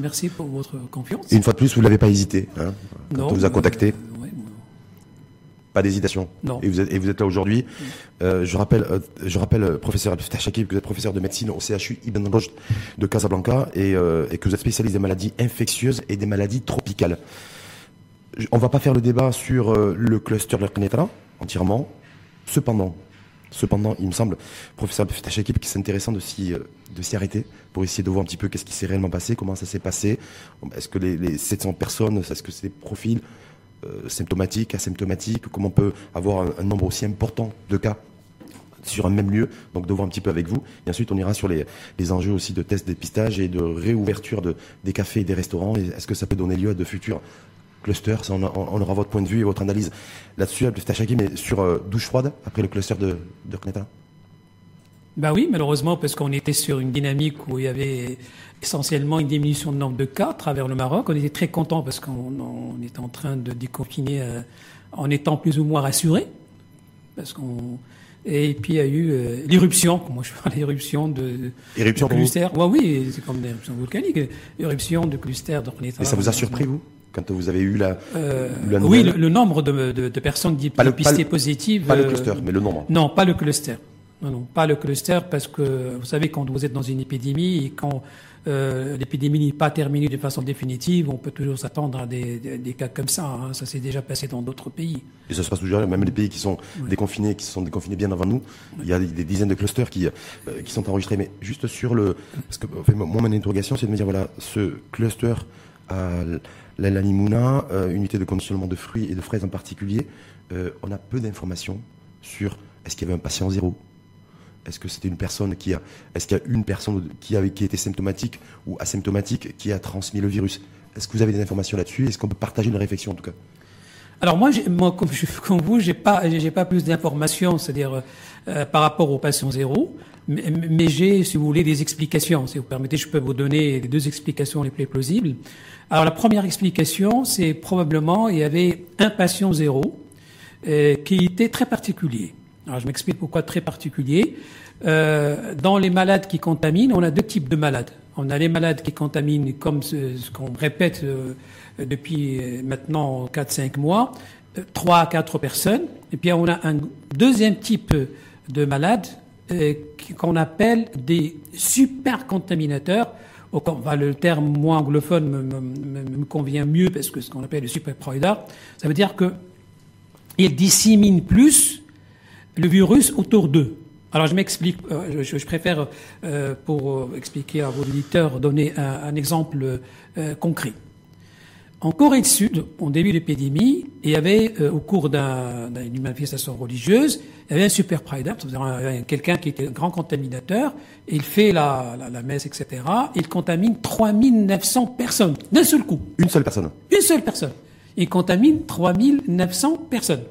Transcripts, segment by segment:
Merci pour votre confiance. Et une fois de plus, vous l'avez pas hésité hein, quand Non, on vous a euh, contacté. ouais. Pas d'hésitation. Non. Et vous êtes, et vous êtes là aujourd'hui. Euh, je rappelle, euh, je rappelle, euh, professeur Abdel Chakib, que vous êtes professeur de médecine au CHU Ibn Rushd de Casablanca et, et que vous êtes spécialiste des maladies infectieuses et des maladies tropicales. On va pas faire le débat sur le cluster de entièrement. Cependant, cependant, il me semble, professeur Abdel Chakib, que c'est intéressant de s'y, arrêter pour essayer de voir un petit peu qu'est-ce qui s'est réellement passé, comment ça s'est passé. Est-ce que les, les 700 personnes, est-ce que c'est des profils euh, symptomatiques, asymptomatiques, comment on peut avoir un, nombre aussi important de cas sur un même lieu, donc de voir un petit peu avec vous. Et ensuite, on ira sur les, enjeux aussi de tests dépistage et de réouverture de, des cafés et des restaurants. Est-ce que ça peut donner lieu à de futurs clusters Ça, on, on aura votre point de vue et votre analyse là-dessus, Abdel mais sur euh, douche froide, après le cluster de, de Kneta. Bah oui, malheureusement, parce qu'on était sur une dynamique où il y avait essentiellement une diminution de nombre de cas à travers le Maroc. On était très contents parce qu'on on était en train de déconfiner euh, en étant plus ou moins rassurés. Parce qu'on et puis il y a eu euh, l'éruption, comment je parle, l'éruption de, Éruption de clusters. Ouais, oui, c'est comme une éruption volcanique. Éruption de clusters de Et ça vous a surpris, vous? Quand vous avez eu la, Euh, la Oui, le, le nombre de, de, de personnes dip- Pas le- pas le- positives. Pas le euh, cluster, mais le nombre. non, pas le cluster. Non, non, pas le cluster parce que vous savez quand vous êtes dans une épidémie et quand euh, l'épidémie n'est pas terminée de façon définitive, on peut toujours s'attendre à des, des, des cas comme ça. hein. Ça s'est déjà passé dans d'autres pays. Et ça se passe toujours, même les pays qui sont déconfinés, qui sont déconfinés bien avant nous, il y a des, des dizaines de clusters qui, euh, qui sont enregistrés. Mais juste sur le, parce que enfin, moi, mon interrogation, c'est de me dire, voilà, ce cluster à la Lanimouna, euh, unité de conditionnement de fruits et de fraises en particulier, euh, on a peu d'informations sur est-ce qu'il y avait un patient zéro? Est-ce que c'était une personne qui a, est-ce qu'il y a une personne qui avait, qui était symptomatique ou asymptomatique qui a transmis le virus? Est-ce que vous avez des informations là-dessus? Est-ce qu'on peut partager une réflexion en tout cas? Alors moi, moi comme, comme vous, j'ai pas, j'ai pas plus d'informations, c'est-à-dire euh, par rapport au patient zéro, mais, j'ai, si vous voulez, des explications. Si vous permettez, je peux vous donner les deux explications les plus plausibles. Alors la première explication, c'est probablement il y avait un patient zéro euh, qui était très particulier. Alors je m'explique pourquoi très particulier. Euh, dans les malades qui contaminent, on a deux types de malades. On a les malades qui contaminent, comme ce, qu'on répète depuis maintenant 4-5 mois, euh, 3 à 4 personnes. Et puis on a un deuxième type de malades euh, qu'on appelle des super contaminateurs. Au- enfin, le terme moins anglophone me, convient mieux parce que ce qu'on appelle le super spreader, ça veut dire que ils disséminent plus le virus autour d'eux. Alors je m'explique, euh, je, préfère euh, pour expliquer à vos auditeurs donner un, exemple concret. En Corée du Sud, au début de l'épidémie, il y avait euh, au cours d'un- d'une manifestation religieuse, il y avait un super un- un- quelqu'un qui était un grand contaminateur, et il fait la, la, la messe, etc. Il contamine 3900 personnes d'un seul coup, Une seule personne une seule personne. Il contamine 3900 personnes.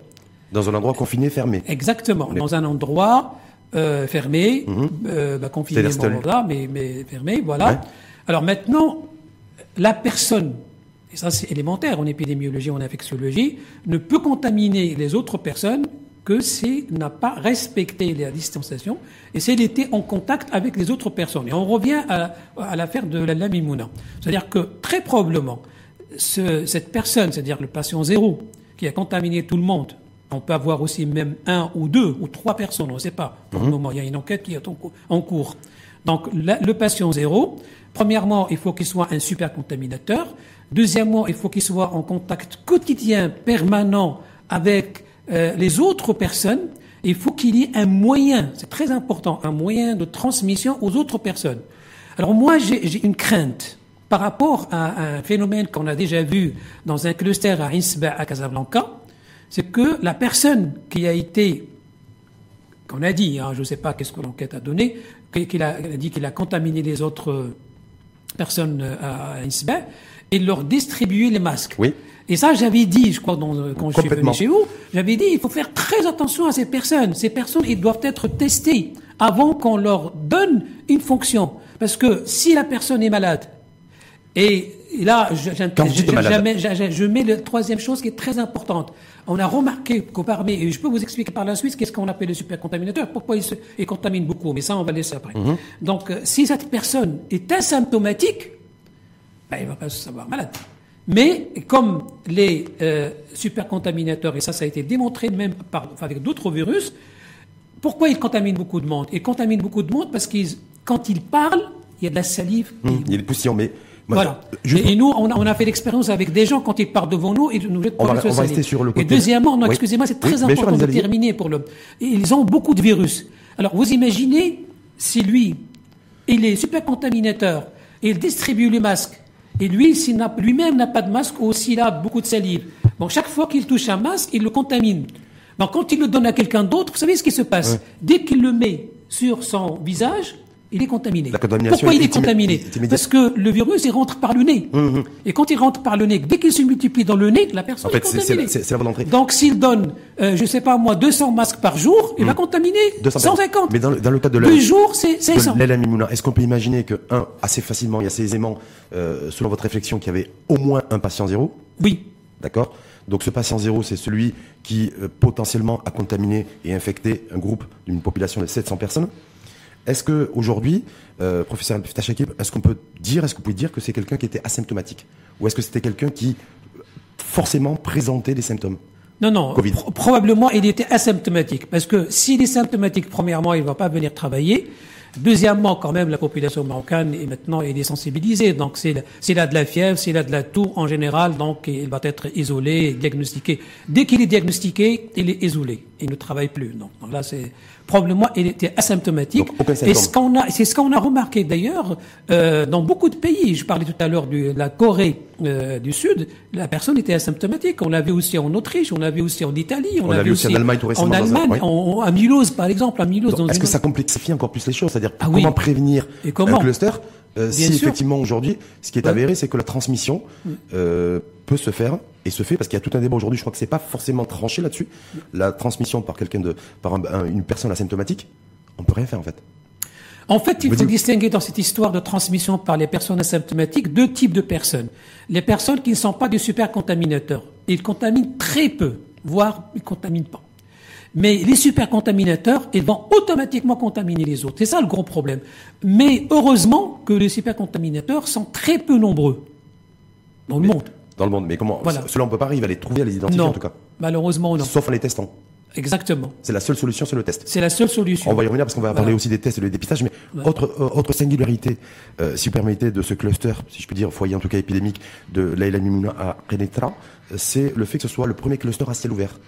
dans un endroit confiné, fermé. Exactement, dans un endroit euh, fermé, euh, bah, confiné, bon, mais, mais fermé, voilà. Ouais. Alors maintenant, la personne, et ça c'est élémentaire en épidémiologie, en infectiologie, ne peut contaminer les autres personnes que s'il n'a pas respecté la distanciation et s'il était en contact avec les autres personnes. Et on revient à, à l'affaire de la lamimouna. C'est-à-dire que très probablement, ce- cette personne, c'est-à-dire le patient zéro, qui a contaminé tout le monde, on peut avoir aussi même un ou deux ou trois personnes, on ne sait pas. Pour le moment, il y a une enquête qui est en cou- en cours. Donc, la- le patient zéro, premièrement, il faut qu'il soit un super contaminateur. Deuxièmement, il faut qu'il soit en contact quotidien, permanent avec euh, les autres personnes. Il faut qu'il y ait un moyen, c'est très important, un moyen de transmission aux autres personnes. Alors moi, j'ai une crainte par rapport à un phénomène qu'on a déjà vu dans un cluster à Insba à Casablanca, c'est que la personne qui a été, qu'on a dit, hein, je ne sais pas qu'est-ce que l'enquête a donné, qu'il a dit qu'il a contaminé les autres personnes euh, à Insba, et leur distribué les masques. Oui. Et ça, j'avais dit, je crois, dans, euh, quand je suis venu chez vous, j'avais dit, il faut faire très attention à ces personnes. Ces personnes, ils doivent être testées avant qu'on leur donne une fonction. Parce que si la personne est malade, et, là, je, je- je- mets la troisième chose qui est très importante. On a remarqué qu'au parmi, et je peux vous expliquer par la suite qu'est-ce qu'on appelle le supercontaminateur, pourquoi il, se, il contamine beaucoup, mais ça, on va laisser après. Mhm. Donc, euh, si cette personne est asymptomatique, ben, il ne va pas se savoir malade. Mais comme les euh, supercontaminateurs, et ça, ça a été démontré même par, enfin, avec d'autres virus, pourquoi ils contaminent beaucoup de monde? Ils contaminent beaucoup de monde parce qu'ils, quand ils parlent, il y a de la salive. Hum, il y a des poussières, mais voilà. Et, nous, on a, on a fait l'expérience avec des gens quand ils partent devant nous, ils nous jettent on va, on va rester sur le côté. Et deuxièmement, non, excusez-moi, c'est très important de terminer pour le. Ils ont beaucoup de virus. Alors, vous imaginez si lui, il est super contaminateur, et il distribue les masques, et lui, s'il lui-même n'a pas de masque ou s'il a beaucoup de salive, bon, chaque fois qu'il touche un masque, il le contamine. Bon, quand il le donne à quelqu'un d'autre, vous savez ce qui se passe? Dès qu'il le met sur son visage, il est contaminé. Pourquoi il est, contaminé Parce que le virus, il rentre par le nez. Hum, hum. Et quand il rentre par le nez, dès qu'il se multiplie dans le nez, la personne est contaminée. C'est la Donc s'il donne, euh, je sais pas moi, 200 masques par jour, il va hum. contaminer 150. Mais dans, dans, le cas de la, Deux jours, c'est 100. Est-ce qu'on peut imaginer que, un, assez facilement et assez aisément, euh, selon votre réflexion, qu'il y avait au moins un patient zéro Oui. D'accord donc ce patient zéro, c'est celui qui euh, potentiellement a contaminé et infecté un groupe d'une population de 700 personnes. Est-ce que aujourd'hui, euh, professeur Tachakib, est-ce qu'on peut dire, est-ce que vous pouvez dire que c'est quelqu'un qui était asymptomatique, ou est-ce que c'était quelqu'un qui forcément présentait des symptômes non, non. probablement, il était asymptomatique. Parce que s'il est symptomatique, premièrement, il ne va pas venir travailler. Deuxièmement, quand même, la population marocaine est maintenant elle est sensibilisée. Donc, s'il a de la fièvre, s'il a de la toux en général, donc il va être isolé, diagnostiqué. Dès qu'il est diagnostiqué, il est isolé. Il ne travaille plus. Donc, là, c'est probablement il était asymptomatique. et ce qu'on a, c'est ce qu'on a remarqué d'ailleurs euh, dans beaucoup de pays. Je parlais tout à l'heure de la Corée euh, du Sud. La personne était asymptomatique. On l'a vu aussi en Autriche, on l'a vu aussi en Italie, on, l'a vu aussi en Allemagne tout récemment. En Allemagne, à Mulhouse par exemple, à Mulhouse. Est-ce que ça complexifie encore plus les choses? C'est-à-dire ah comment prévenir et comment un cluster euh, si effectivement aujourd'hui, ce qui est avéré, c'est que la transmission mm. euh, peut se faire et se fait parce qu'il y a tout un débat aujourd'hui. Je crois que c'est pas forcément tranché là-dessus. La transmission par quelqu'un de, par une personne asymptomatique, on peut rien faire en fait. En fait, il faut distinguer dans cette histoire de transmission par les personnes asymptomatiques deux types de personnes. Les personnes qui ne sont pas des super contaminateurs. Ils contaminent très peu, voire ils contaminent pas. Mais les supercontaminateurs, ils vont automatiquement contaminer les autres. C'est ça le gros problème. Mais heureusement que les supercontaminateurs sont très peu nombreux dans le monde. Dans le monde. Mais comment Cela, on ne peut pas arriver à les trouver, à les identifier en tout cas. Malheureusement, non. Sauf en les testant. Exactement. C'est la seule solution, c'est le test. C'est la seule solution. On va y revenir parce qu'on va parler aussi des tests et du dépistage. Mais autre, euh, autre singularité, euh, si vous permettez, de ce cluster, si je peux dire, foyer en tout cas épidémique de Laila Mimouna à Renetra, c'est le fait que ce soit le premier cluster à ciel ouvert.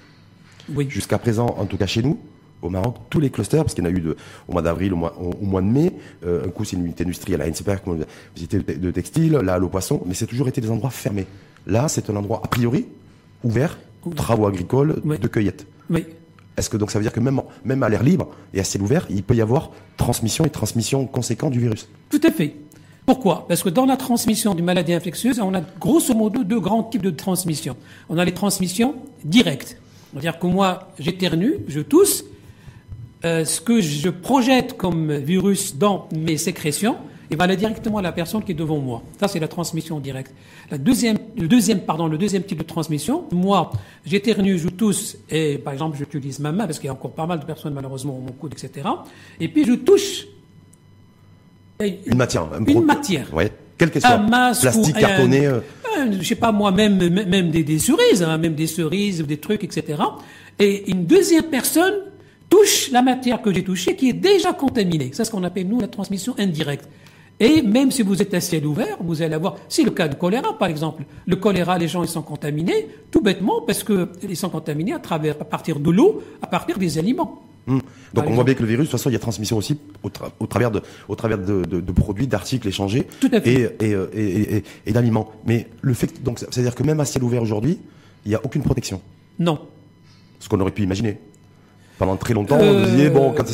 Oui. Jusqu'à présent, en tout cas chez nous, au Maroc, tous les clusters, parce qu'il y en a eu de, au mois d'avril, au mois, au, mois de mai, euh, un coup c'est une unité industrielle à Heinsberg, une visité de textile, là à l'eau poisson, mais c'est toujours été des endroits fermés. Là, c'est un endroit a priori ouvert, travaux agricoles, de cueillette. Oui. Est-ce que donc ça veut dire que même, même à l'air libre et à ciel ouvert, il peut y avoir transmission et transmission conséquente du virus? Tout à fait. Pourquoi? Parce que dans la transmission d'une maladie infectieuse, on a grosso modo deux grands types de transmission. On a les transmissions directes. C'est-à-dire que moi, j'éternue, je tousse, euh, ce que je projette comme virus dans mes sécrétions, il va aller directement à la personne qui est devant moi. Ça, c'est la transmission directe. La deuxième, le deuxième, pardon, le deuxième type de transmission, moi, j'éternue, je tousse, et par exemple, j'utilise ma main, parce qu'il y a encore pas mal de personnes, malheureusement, au mon coude, etc. Et puis, je touche. Une matière. une matière. Ouais. Quelle soit. Un masque Plastique, cartonné. Euh. Je sais pas moi, même, même des, cerises, hein, même des cerises, des trucs, etc. Et une deuxième personne touche la matière que j'ai touchée qui est déjà contaminée. C'est ce qu'on appelle, nous, la transmission indirecte. Et même si vous êtes à ciel ouvert, vous allez avoir, c'est le cas de choléra par exemple. Le choléra, les gens ils sont contaminés tout bêtement parce qu'ils sont contaminés à travers, à partir de l'eau, à partir des aliments. Hmm. Donc on voit bien que le virus, de toute façon, il y a transmission aussi au, travers de, au travers de, produits, d'articles échangés et, euh, et, et, et d'aliments. Mais le fait, donc, c'est-à-dire que même à ciel ouvert aujourd'hui, il n'y a aucune protection. Non. Ce qu'on aurait pu imaginer. Pendant très longtemps, on disait bon, quand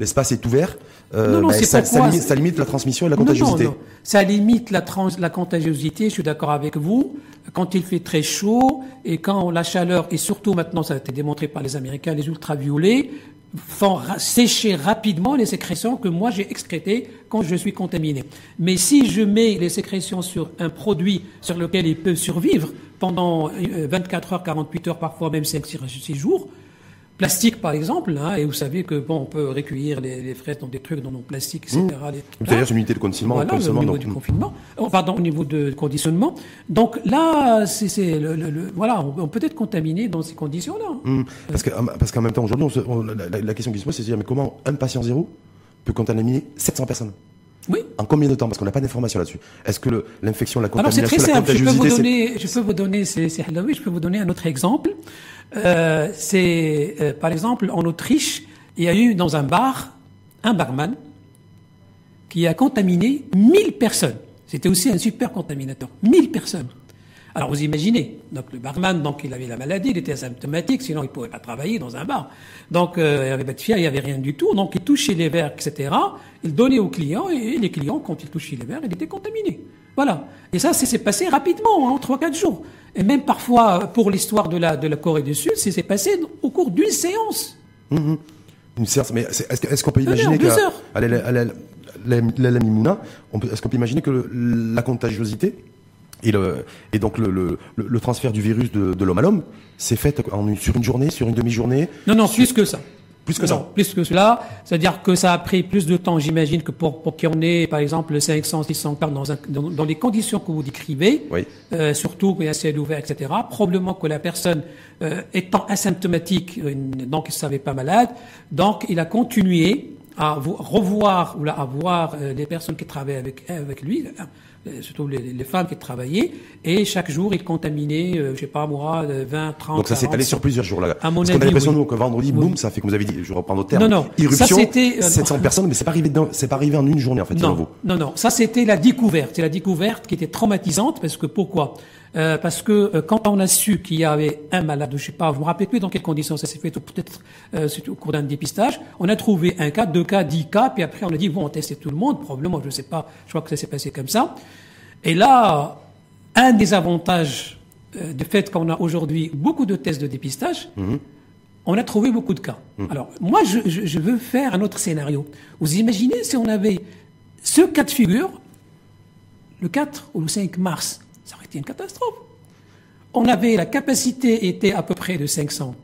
l'espace est ouvert, euh, ben, ça, limite, la transmission et la contagiosité. Non, Ça limite la, la contagiosité, je suis d'accord avec vous. Quand il fait très chaud et quand la chaleur, et surtout maintenant, ça a été démontré par les Américains, les ultraviolets, font sécher rapidement les sécrétions que moi j'ai excrétées quand je suis contaminé. Mais si je mets les sécrétions sur un produit sur lequel il peut survivre pendant 24 euh, heures, 48 heures, parfois même 5-6 jours, plastique par exemple, hein, et vous savez que bon, on peut recueillir les, les fraises dans des trucs dans nos plastiques, etc. Les- C'est-à-dire une unité de conditionnement, voilà, conditionnement, au niveau donc, du confinement, oh, pardon, au niveau de conditionnement. Donc là, c'est c'est le, le- le- voilà, on, on peut être contaminé dans ces conditions-là. Hum, Parce que- parce qu'en même temps, aujourd'hui, la, question qui se pose, c'est de dire, mais comment un patient zéro peut contaminer 700 personnes? Oui. En combien de temps? Parce qu'on n'a pas d'informations là-dessus. Est-ce que l'infection, la Alors c'est contamination, très la simple. Je peux vous c'est- donner, je peux vous donner, c'est c'est je peux vous donner un autre exemple. Euh, c'est euh, par exemple en Autriche, il y a eu dans un bar un barman qui a contaminé 1000 personnes. C'était aussi un super contaminateur. 1000 personnes. Alors vous imaginez, donc le barman, donc il avait la maladie, il était asymptomatique, sinon il ne pouvait pas travailler dans un bar. Donc euh, il n'y avait pas de fièvre, il n'y avait rien du tout. Donc il touchait les verres, etc. Il donnait aux clients et les clients, quand ils touchaient les verres, ils étaient contaminés. Voilà. Et ça, c'est passé rapidement, en 3-4 jours. Et même parfois, pour l'histoire de la, de la Corée du Sud, c'est passé au cours d'une séance. Une séance, mais est-ce que- est-ce qu'on peut imaginer peut- est-ce qu'on peut imaginer que la contagiosité et, le, et donc le, le- le- le transfert du virus de, de l'homme à l'homme, c'est fait en sur une journée, sur une demi-journée? Non, non, plus que ça. Plus que Non, ça. Plus que cela. C'est-à-dire que ça a pris plus de temps, j'imagine, que pour, pour qu'il y en ait, par exemple, 500, 600 cas dans, un- dans, dans les conditions que vous décrivez. Oui. Euh, surtout quand il y a un ciel ouvert, etc. Probablement que la personne, euh, étant asymptomatique, donc il ne savait pas malade, donc il a continué à vo- revoir ou à voir euh, les personnes qui travaillaient avec, avec lui, surtout les, les femmes qui travaillaient, et chaque jour il contaminait, euh, je sais pas moi, euh, 20, 30, Donc ça s'est 40, allé sur plusieurs jours là. À mon Parce qu'on a l'impression oui. nous que vendredi, Oui. boum, ça fait comme vous avez dit, je reprends notre terme. Non, non. Irruption, Ça, c'était, euh, 700 personnes, mais c'est pas arrivé dans- c'est pas arrivé en une journée en fait, selon Non, vous. non, non. Ça, c'était la découverte. C'est la découverte qui était traumatisante parce que pourquoi? Euh, Parce que euh, quand on a su qu'il y avait un malade, je sais pas, je me rappelle plus dans quelles conditions ça s'est fait, peut-être euh, au cours d'un dépistage, on a trouvé un cas, deux cas, dix cas, puis après on a dit bon, on testait tout le monde, probablement, je sais pas, je crois que ça s'est passé comme ça. Et là, un des avantages euh, du fait qu'on a aujourd'hui beaucoup de tests de dépistage, on a trouvé beaucoup de cas. Alors, moi, je, je- je veux faire un autre scénario. Vous imaginez si on avait ce cas de figure, le 4 ou le 5 mars, ça aurait été une catastrophe. On avait, la capacité était à peu près de 500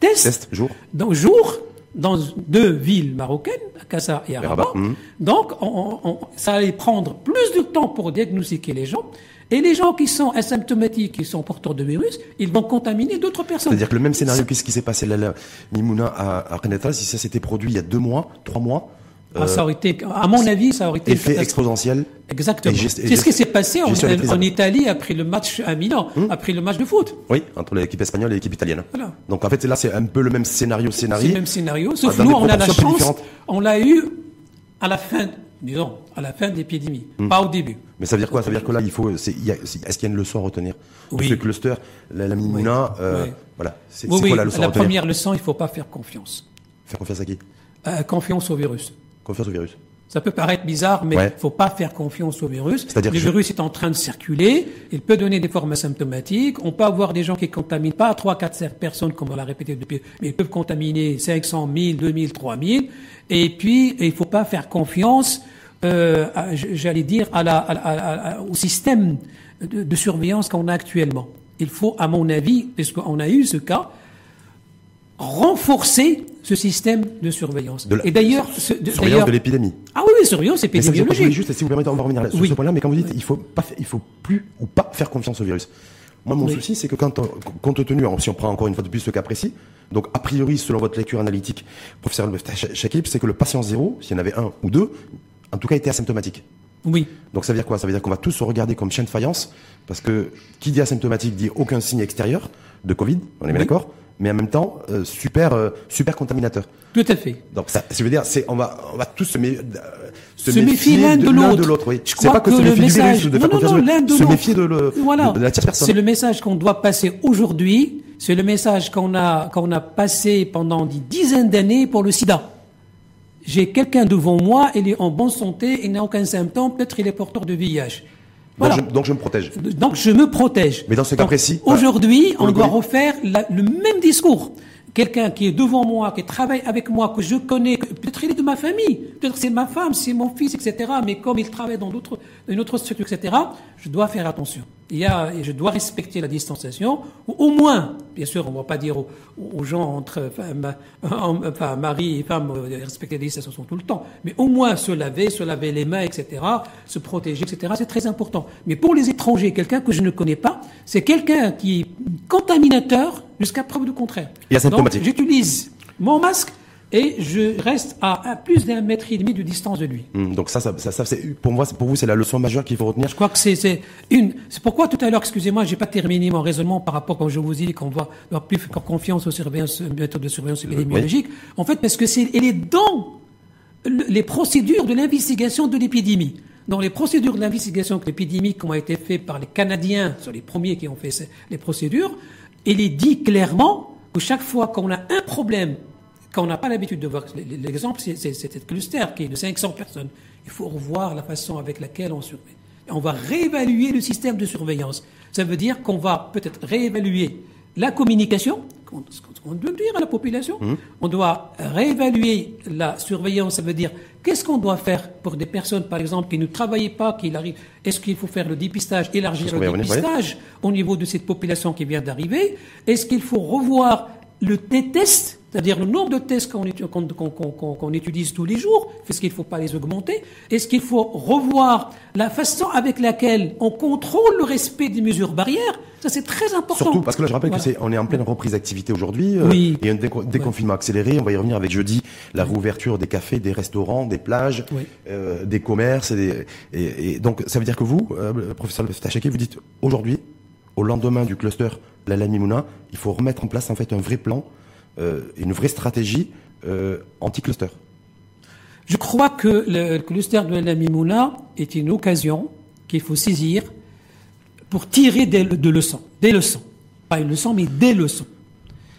tests, Test, jour. dans jour, dans deux villes marocaines, à Kassa et à Rabat, Rabat. mhm. Donc, on- on- ça allait prendre plus de temps pour diagnostiquer les gens. Et les gens qui sont asymptomatiques, qui sont porteurs de virus, ils vont contaminer d'autres personnes. C'est-à-dire que le même scénario, qu'est-ce qui s'est passé? Là, là, Mimouna à, à Renata, si ça s'était produit il y a deux mois, trois mois, Ah, ça aurait été, à mon avis, ça aurait été effet exponentiel. Exactement. C'est ce qui s'est passé en. Italie après le match à Milan, après le match de foot. Oui, entre l'équipe espagnole et l'équipe italienne. Voilà. Donc en fait, là, c'est un peu le même scénario, C'est scénario. le même scénario, sauf Ah, dans nous, on a la chance, on l'a eu à la fin, disons, à la fin de l'épidémie, Hmm. pas au début. Mais ça veut dire quoi? Ça veut dire que là, il faut. c'est- c'est- Est-ce qu'il y a une leçon à retenir? Oui. ce cluster, la, la euh, Oui. voilà. C'est Oui, c'est quoi la leçon la première leçon, il faut pas faire confiance. Faire confiance à qui? Euh, confiance au virus. Confiance au virus. Ça peut paraître bizarre, mais il Ouais. faut pas faire confiance au virus. C'est-à-dire le que je- virus est en train de circuler, il peut donner des formes asymptomatiques, on peut avoir des gens qui contaminent pas 3, 4, 5 personnes, comme on l'a répété depuis, mais ils peuvent contaminer 500, 1000, 2000, 3000. Et puis, il faut pas faire confiance, euh, j'allais dire, à la, à la- à la- au système de, de surveillance qu'on a actuellement. Il faut, à mon avis, puisqu'on a eu ce cas, renforcer ce système de surveillance. De la- Et d'ailleurs, ce- de- Surveillance de l'épidémie. ah oui, oui, surveillance Mais ça épidémiologique. juste, si vous permettez, on va revenir là- sur Oui. ce point-là, mais quand vous dites il faut pas, il faut plus ou pas faire confiance au virus. Moi, mon Oui. souci, c'est que quand, on- compte tenu, alors, si on prend encore une fois de plus ce cas précis, donc a priori, selon votre lecture analytique, professeur Chakib, c'est que le patient zéro, s'il y en avait un ou deux, en tout cas, était asymptomatique. Oui. Donc ça veut dire quoi? Ça veut dire qu'on va tous se regarder comme chien de faïence, parce que qui dit asymptomatique dit aucun signe extérieur de Covid, on est bien Oui. d'accord, mais en même temps euh, super euh, super contaminateur. Tout à fait. Donc ça, je veux dire, c'est on va on va tous se, mé- euh, Se méfier l'un de l'autre. oui. Je C'est crois pas que, que se le méfier du virus message- de Non, non, non, de se l'autre. méfier de, le, Voilà. de la tierce personne. C'est le message qu'on doit passer aujourd'hui. C'est le message qu'on a, qu'on a passé pendant des dizaines d'années pour le sida. J'ai quelqu'un devant moi, il est en bonne santé, il n'a aucun symptôme, peut-être il est porteur de VIH. Voilà. donc, je, donc je me protège. Donc je me protège. Mais dans ce cas Donc, précis. Aujourd'hui, on doit refaire la- le même discours. Quelqu'un qui est devant moi, qui travaille avec moi, que je connais, peut-être il est de ma famille, peut-être c'est ma femme, c'est mon fils, etc. Mais comme il travaille dans d'autres, une autre structure, etc., je dois faire attention. Il y a, et je dois respecter la distanciation, ou au moins, bien sûr, on ne va pas dire aux, gens entre enfin, mari et femme, euh, respecter la distanciation tout le temps, mais au moins se laver, se laver les mains, etc., se protéger, etc., c'est très important. Mais pour les étrangers, quelqu'un que je ne connais pas, c'est quelqu'un qui est contaminateur jusqu'à preuve du contraire. Et asymptomatique. J'utilise mon masque, et je reste à, plus d'un mètre et demi de distance de lui. Hmm, donc ça, ça, ça, c'est pour moi, pour vous, c'est la leçon majeure qu'il faut retenir. Je crois que c'est une. C'est pourquoi tout à l'heure, excusez-moi, j'ai pas terminé mon raisonnement par rapport quand je vous ai dit qu'on va avoir plus faire confiance aux surveillances, méthodes de surveillance épidémiologique. En fait, parce que c'est, elle est dans les procédures de l'investigation de l'épidémie. Dans les procédures de l'investigation de l'épidémie qui ont été faites par les Canadiens, sur les premiers qui ont fait les procédures, il est dit clairement que chaque fois qu'on a un problème quand on n'a pas l'habitude de voir, l'exemple, c'est cette cluster qui est de 500 personnes. Il faut revoir la façon avec laquelle on surveille. On va réévaluer le système de surveillance. Ça veut dire qu'on va peut-être réévaluer la communication, ce qu'on doit dire à la population. Mmh. On doit réévaluer la surveillance. Ça veut dire qu'est-ce qu'on doit faire pour des personnes, par exemple, qui ne travaillent pas, qui arrivent. Est-ce qu'il faut faire le dépistage, élargir le dépistage au niveau de cette population qui vient d'arriver? Est-ce qu'il faut revoir le test c'est-à-dire le nombre de tests qu'on utilise tous les jours, est-ce qu'il ne faut pas les augmenter Est-ce qu'il faut revoir la façon avec laquelle on contrôle le respect des mesures barrières Ça, c'est très important. Surtout parce que là, je rappelle qu'on est, on est en pleine reprise d'activité aujourd'hui. Euh, oui. il y a un déconfinement accéléré. On va y revenir avec jeudi la réouverture des cafés, des restaurants, des plages, euh, des commerces. Et, donc, ça veut dire que vous, euh, professeur Tachaki, vous dites aujourd'hui, au lendemain du cluster la Mimouna, il faut remettre en place en fait un vrai plan une vraie stratégie euh, anti-cluster Je crois que le cluster de la Mimouna est une occasion qu'il faut saisir pour tirer des, de leçons, des leçons. Pas une leçon, mais des leçons.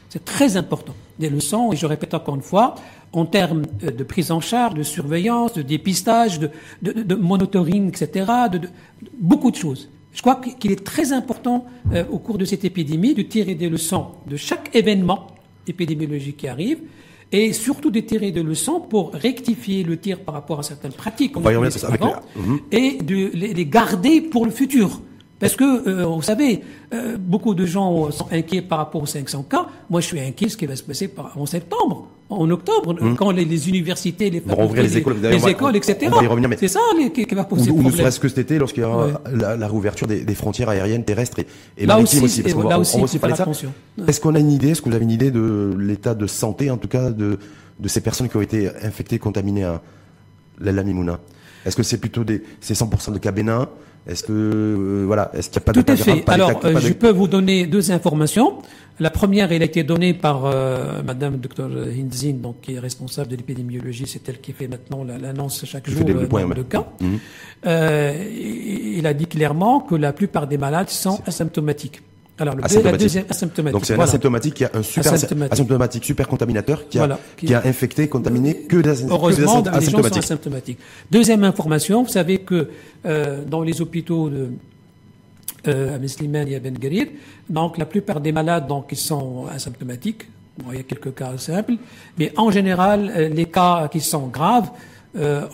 C'est très important. Des leçons, et je répète encore une fois, en termes euh, de prise en charge, de surveillance, de dépistage, de, monitoring, etc., de, beaucoup de choses. Je crois qu'il est très important au cours de cette épidémie de tirer des leçons de chaque événement épidémiologique qui arrive, et surtout de tirer des leçons pour rectifier le tir par rapport à certaines pratiques avant, mhm. et de les garder pour le futur. Parce que, euh, vous savez, euh, beaucoup de gens sont inquiets par rapport aux 500 cas. Moi, je suis inquiet de ce qui va se passer en septembre, en octobre, hmm. quand les, universités, les les écoles, les, écoles, etc. C'est ça qui, va poser ou. Ou ne serait-ce que cet été, lorsqu'il y aura la, réouverture des, frontières aériennes, terrestres et, maritimes aussi. parce là aussi, on va aussi parler de ça. Est-ce qu'on a une idée, est-ce que vous avez une idée de l'état de santé, en tout cas, de, de ces personnes qui ont été infectées, contaminées à la Mimouna Est-ce que c'est plutôt des, c'est 100% de cas bénins est-ce que euh, voilà, est-ce qu'il n'y a pas de Tout à fait. Alors, euh, je peux vous donner deux informations. La première, elle a été donnée par euh, Madame Dr Hindzin, donc qui est responsable de l'épidémiologie. C'est elle qui fait maintenant l'annonce chaque jour de le cas. Mhm. il a dit clairement que la plupart des malades sont asymptomatiques. Alors, le asymptomatique. la deuxième asymptomatique. Donc c'est un asymptomatique qui a un super asymptomatique, super contaminateur qui a, qui, a infecté, contaminé que des, Heureusement, que des asymptomatiques. Les gens sont asymptomatiques. Deuxième information, vous savez que euh, dans les hôpitaux de euh, à Meslimen et à Ben Guerir, donc la plupart des malades donc ils sont asymptomatiques. Bon, il y a quelques cas simples, mais en général, euh, les cas qui sont graves, euh,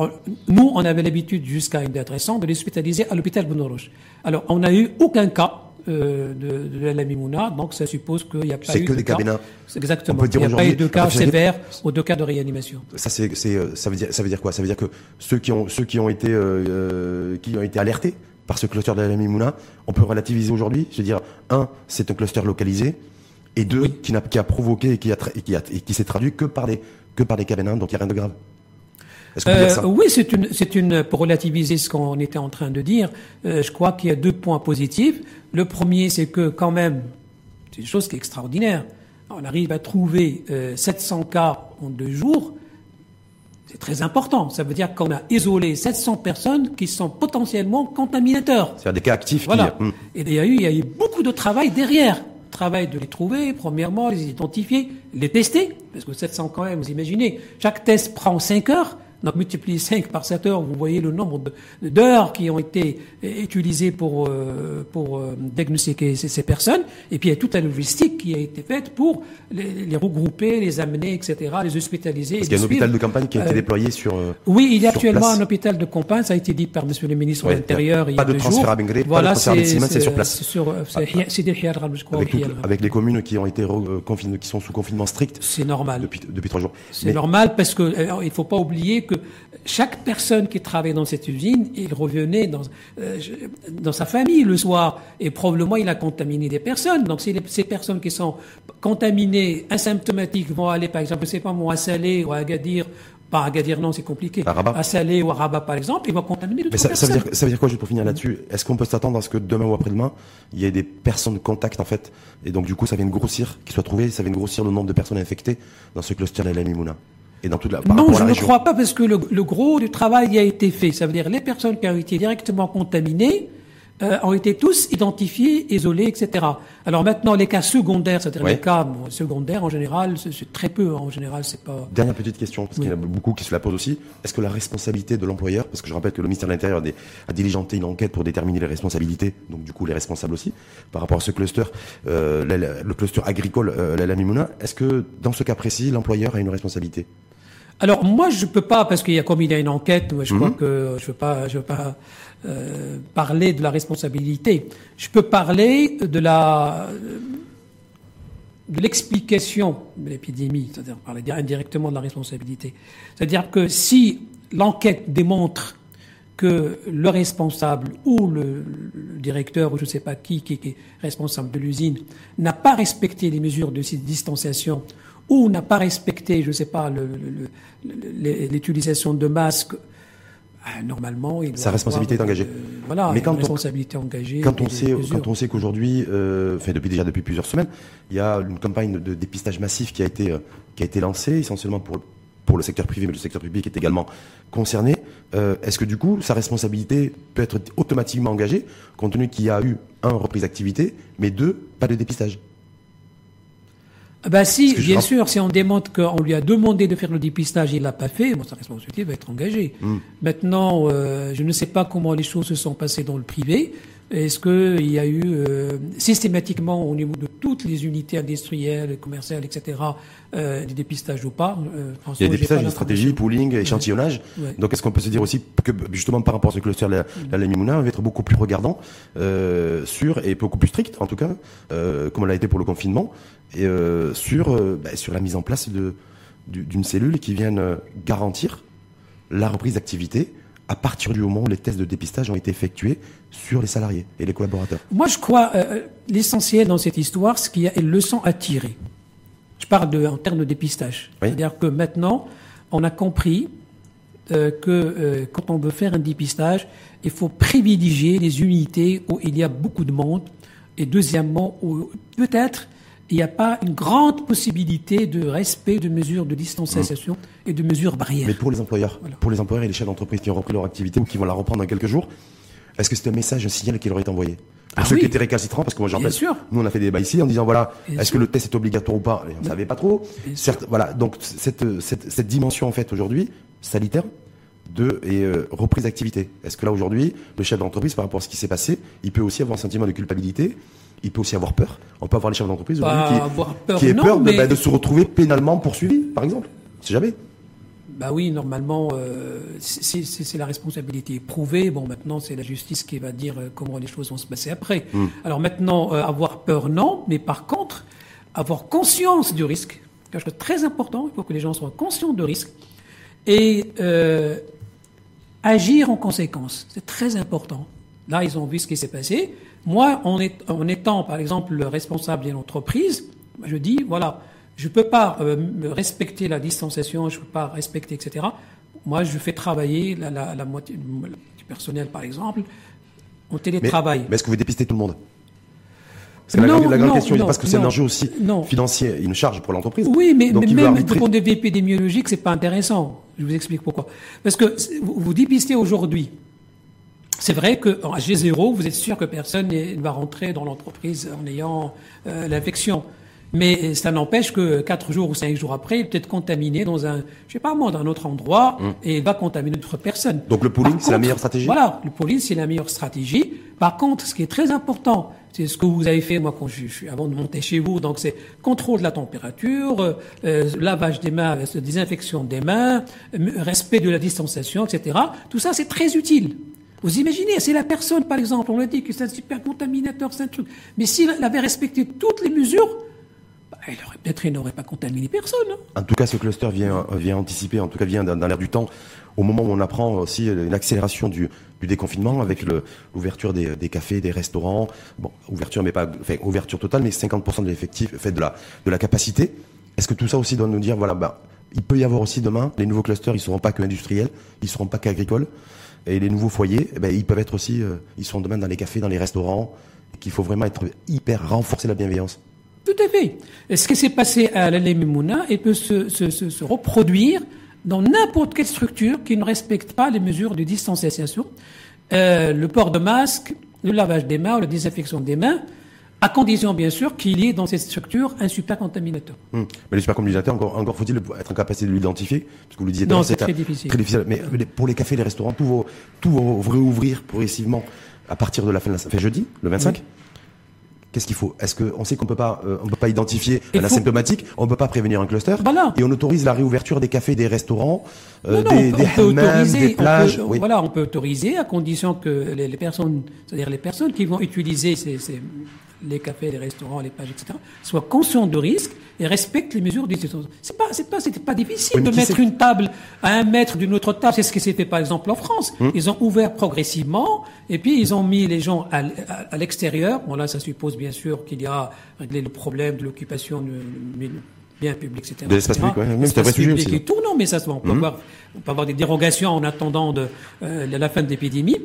nous, on avait l'habitude jusqu'à une date récente de les hospitaliser à l'hôpital Bounoroche. Alors, on n'a eu aucun cas euh, de, de, la Mimouna, donc ça suppose qu'il n'y a pas eu que de des cas. Exactement. Il n'y a pas eu de cas sévères ou de cas de réanimation. Ça, c'est, euh, ça veut dire, ça veut dire quoi? Ça veut dire que ceux qui ont, ceux qui ont été, euh, qui ont été alertés par ce cluster de la Mimouna, on peut relativiser aujourd'hui. Je veux dire, un, c'est un cluster localisé, et deux, qui, n'a, qui a provoqué et qui a, et qui, a, et qui s'est traduit que par les, que par des cas bénins, donc il n'y a rien de grave. Euh, oui, c'est une, c'est une, pour relativiser ce qu'on était en train de dire, euh, je crois qu'il y a deux points positifs. Le premier, c'est que quand même, c'est une chose qui est extraordinaire. On arrive à trouver 700 euh, cas en deux jours. C'est très important. Ça veut dire qu'on a isolé 700 personnes qui sont potentiellement contaminateurs. C'est-à-dire des cas actifs. Voilà. Qui... Hmm. Et il y a eu, il y a eu beaucoup de travail derrière travail de les trouver, premièrement, les identifier, les tester, parce que 700 quand même, vous imaginez, chaque test prend 5 heures, Donc multipliez 5 par 7 heures, vous voyez le nombre d'heures qui ont été utilisées pour, euh, pour euh, diagnostiquer ces, personnes. Et puis il y a toute la logistique qui a été faite pour les, regrouper, les amener, etc., les hospitaliser. Parce qu'il y a un hôpital de campagne qui a été euh, déployé sur. oui, il y a actuellement un hôpital de campagne, ça a été dit par Monsieur le ministre de l'Intérieur il y a Pas de transfert à Bengré, voilà, pas de transfert c'est sur place. Sur, avec, avec les communes qui ont été qui sont sous confinement strict. C'est normal. Depuis, depuis trois jours. C'est normal parce que il faut pas oublier que chaque personne qui travaillait dans cette usine, il revenait dans, euh, dans sa famille le soir et probablement il a contaminé des personnes. Donc si ces personnes qui sont contaminées, asymptomatiques, vont aller par exemple, je sais pas moi, à Salé ou à Agadir pas Agadir, non, c'est compliqué. À Rabat. À Salé ou à Rabat, par exemple, ils vont contaminer d'autres ça, personnes. Ça veut, dire, ça veut dire quoi, juste pour finir là-dessus? Est-ce qu'on peut s'attendre à ce que demain ou après-demain, il y ait des personnes de contact, en fait, et donc du coup, ça vient grossir, qui soient trouvées, ça vient grossir le nombre de personnes infectées dans ce cluster de la Mimouna et dans toute la, non, je ne crois pas parce que le, le, gros du travail a été fait. Ça veut dire les personnes qui ont été directement contaminées euh, ont été tous identifiés, isolés, etc. Alors maintenant, les cas secondaires, c'est-à-dire les cas secondaires, en général, c'est très peu. Hein. En général, c'est pas. Dernière petite question, parce qu'il y en a beaucoup qui se la posent aussi. Est-ce que la responsabilité de l'employeur, parce que je rappelle que le ministère de l'Intérieur a diligenté une enquête pour déterminer les responsabilités, donc du coup les responsables aussi, par rapport à ce cluster, euh, le cluster agricole, euh, la Mimouna, est-ce que dans ce cas précis, l'employeur a une responsabilité? Alors moi je peux pas parce qu'il y a comme il y a une enquête, je crois mhm. que je veux pas je veux pas euh, parler de la responsabilité. Je peux parler de la de l'explication de l'épidémie, c'est-à-dire parler indirectement de la responsabilité. C'est-à-dire que si l'enquête démontre que le responsable ou le, directeur ou je ne sais pas qui, qui, qui est responsable de l'usine n'a pas respecté les mesures de distanciation ou n'a pas respecté, je ne sais pas, l'utilisation de masques, ah, normalement, il sa responsabilité est engagée. voilà, mais quand responsabilité on, engagée. Quand on sait, quand on sait qu'aujourd'hui, euh, enfin depuis déjà depuis plusieurs semaines, il y a une campagne de dépistage massif qui a été euh, qui a été lancée essentiellement pour pour le secteur privé, mais le secteur public est également concerné. Euh, Est-ce que du coup, sa responsabilité peut être automatiquement engagée, compte tenu qu'il y a eu un reprise d'activité, mais deux, pas de dépistage? Bah si, bien sûr, si on démontre qu'on lui a demandé de faire le dépistage, il l'a pas fait, bon, sa responsabilité va être engagée. Hmm. Maintenant, euh, je ne sais pas comment les choses se sont passées dans le privé. Est-ce qu'il y a eu euh, systématiquement au niveau de toutes les unités industrielles, commerciales, etc., euh, des dépistages ou pas euh, Il y a des dépistages de stratégie, pooling, échantillonnage. Donc est-ce qu'on peut se dire aussi que justement par rapport à ce cluster, la, la, la Mimouna, on va être beaucoup plus regardant sur et beaucoup plus strict en tout cas, comme elle a été pour le confinement, et sur bah, sur la mise en place de d'une cellule qui vienne garantir la reprise d'activité à partir du moment où les tests de dépistage ont été effectués sur les salariés et les collaborateurs Moi, je crois euh, euh l'essentiel dans cette histoire, ce qu'il y a une leçon à tirer. Je parle de, en termes de dépistage. C'est-à-dire que maintenant, on a compris euh, que euh, quand on veut faire un dépistage, il faut privilégier les unités où il y a beaucoup de monde et deuxièmement, où peut-être il n'y a pas une grande possibilité de respect de mesures de distanciation et de mesures barrières. Mais pour les employeurs, pour les employeurs et les chefs d'entreprise qui ont repris leur activité ou qui vont la reprendre dans quelques jours, est-ce que c'est un message, un signal qui leur est envoyé? Pour ah ceux qui étaient récalcitrants, parce que moi j'en sûr. nous on a fait des débats ici en disant voilà, est-ce que le test est obligatoire ou pas? On ne savait pas trop. Certes, voilà, donc cette, cette, cette dimension en fait aujourd'hui sanitaire de et euh, reprise d'activité. Est-ce que là aujourd'hui, le chef d'entreprise par rapport à ce qui s'est passé, il peut aussi avoir un sentiment de culpabilité il peut aussi avoir peur. On peut avoir les chefs d'entreprise qui, qui aient peur bah, de, se retrouver pénalement poursuivi, par exemple. C'est jamais. Bah oui, normalement, euh, c'est la responsabilité prouvée. Bon, maintenant, c'est la justice qui va dire euh, comment les choses vont se passer après. Hmm. Alors maintenant, euh, avoir peur, non, mais par contre, avoir conscience du risque, quelque chose de très important, il faut que les gens soient conscients du risque, et agir en conséquence. C'est très important. Là, ils ont vu ce qui s'est passé. Moi, en, étant, par exemple, le responsable d'une entreprise, je dis, voilà, je ne peux pas euh, respecter la distanciation, je ne peux pas respecter, etc. Moi, je fais travailler la, moitié du personnel, par exemple, en télétravail. Mais, est-ce que vous dépistez tout le monde? Parce que la, grande question est parce que c'est un enjeu aussi financier, une charge pour l'entreprise. Oui, mais, même du point de vue épidémiologique, c'est pas intéressant. Je vous explique pourquoi. Parce que vous dépistez aujourd'hui c'est vrai qu'en G0, vous êtes sûr que personne ne va rentrer dans l'entreprise en ayant euh, l'infection. Mais ça n'empêche que quatre jours ou cinq jours après, il peut être contaminé dans un, je sais pas moi, dans un autre endroit, Hum. et il va contaminer d'autres personnes. Donc le pooling, c'est la meilleure stratégie? Voilà, le pooling, c'est la meilleure stratégie. Par contre, ce qui est très important, c'est ce que vous avez fait, moi, quand je, suis avant de monter chez vous. Donc, c'est contrôle de la température, euh, euh, lavage des mains, euh, désinfection des mains, respect de la distanciation, etc. Tout ça, c'est très utile. Vous imaginez, c'est la personne, par exemple, on l'a dit que c'est un super contaminateur, c'est un truc. Mais s'il avait respecté toutes les mesures, bah, peut-être, il n'aurait pas contaminé personne. hein. En tout cas, ce cluster vient, anticiper, en tout cas vient dans, l'air du temps, au moment où on apprend aussi une accélération du, déconfinement avec l'ouverture des, cafés, des restaurants. Ouverture, mais pas, ouverture totale, mais 50% de l'effectif, fait de la, capacité. Est-ce que tout ça aussi doit nous dire, voilà, bah, il peut y avoir aussi demain, les nouveaux clusters, ils seront pas que industriels, ils seront pas qu'agricoles. Et les nouveaux foyers, eh ben, ils peuvent être aussi, euh, ils seront demain dans les cafés, dans les restaurants, qu'il faut vraiment être hyper renforcer la bienveillance. Tout à fait. Ce qui s'est passé à l'Alé Mimouna, il peut se, se, se, se reproduire dans n'importe quelle structure qui ne respecte pas les mesures de distanciation. Euh, le port de masque, le lavage des mains, la désinfection des mains, à condition bien sûr qu'il y ait dans cette structure un supercontaminateur. Hum. Mais les supercommunicateurs, encore, encore faut-il être en capacité de l'identifier, parce que vous le disiez. Non, c'est très difficile. Très difficile. Mais pour les cafés, les restaurants, tout va, tout réouvrir progressivement à partir de la fin de la, enfin, jeudi, le 25. Qu'est-ce qu'il faut? Est-ce qu'on sait qu'on peut pas, euh, on peut pas identifier un faut- asymptomatique, on peut pas prévenir un cluster, Voilà. et on autorise la réouverture des cafés, des restaurants, euh, Non, non, des, on des peut, on peut hammams, autoriser, des plages. on peut, oui. voilà, on peut autoriser à condition que les, les personnes, c'est-à-dire les personnes qui vont utiliser ces, ces- les cafés, les restaurants, les plages, etc., soient conscients de risque et respectent les mesures distanciation. C'est pas, c'est pas, c'était pas difficile de mettre une table à un mètre d'une autre table. C'est ce qui s'est fait par exemple en France. Hum. Ils ont ouvert progressivement et puis ils ont mis les gens à, à- à l'extérieur. Bon là, ça suppose bien sûr qu'il y a réglé le problème de l'occupation du du bien public, etc. De l'espace public, ouais. Même c'est un vrai sujet aussi, et tout, non, mais ça, on peut, Mhm. avoir, on peut avoir des dérogations en attendant de, euh, la fin de l'épidémie.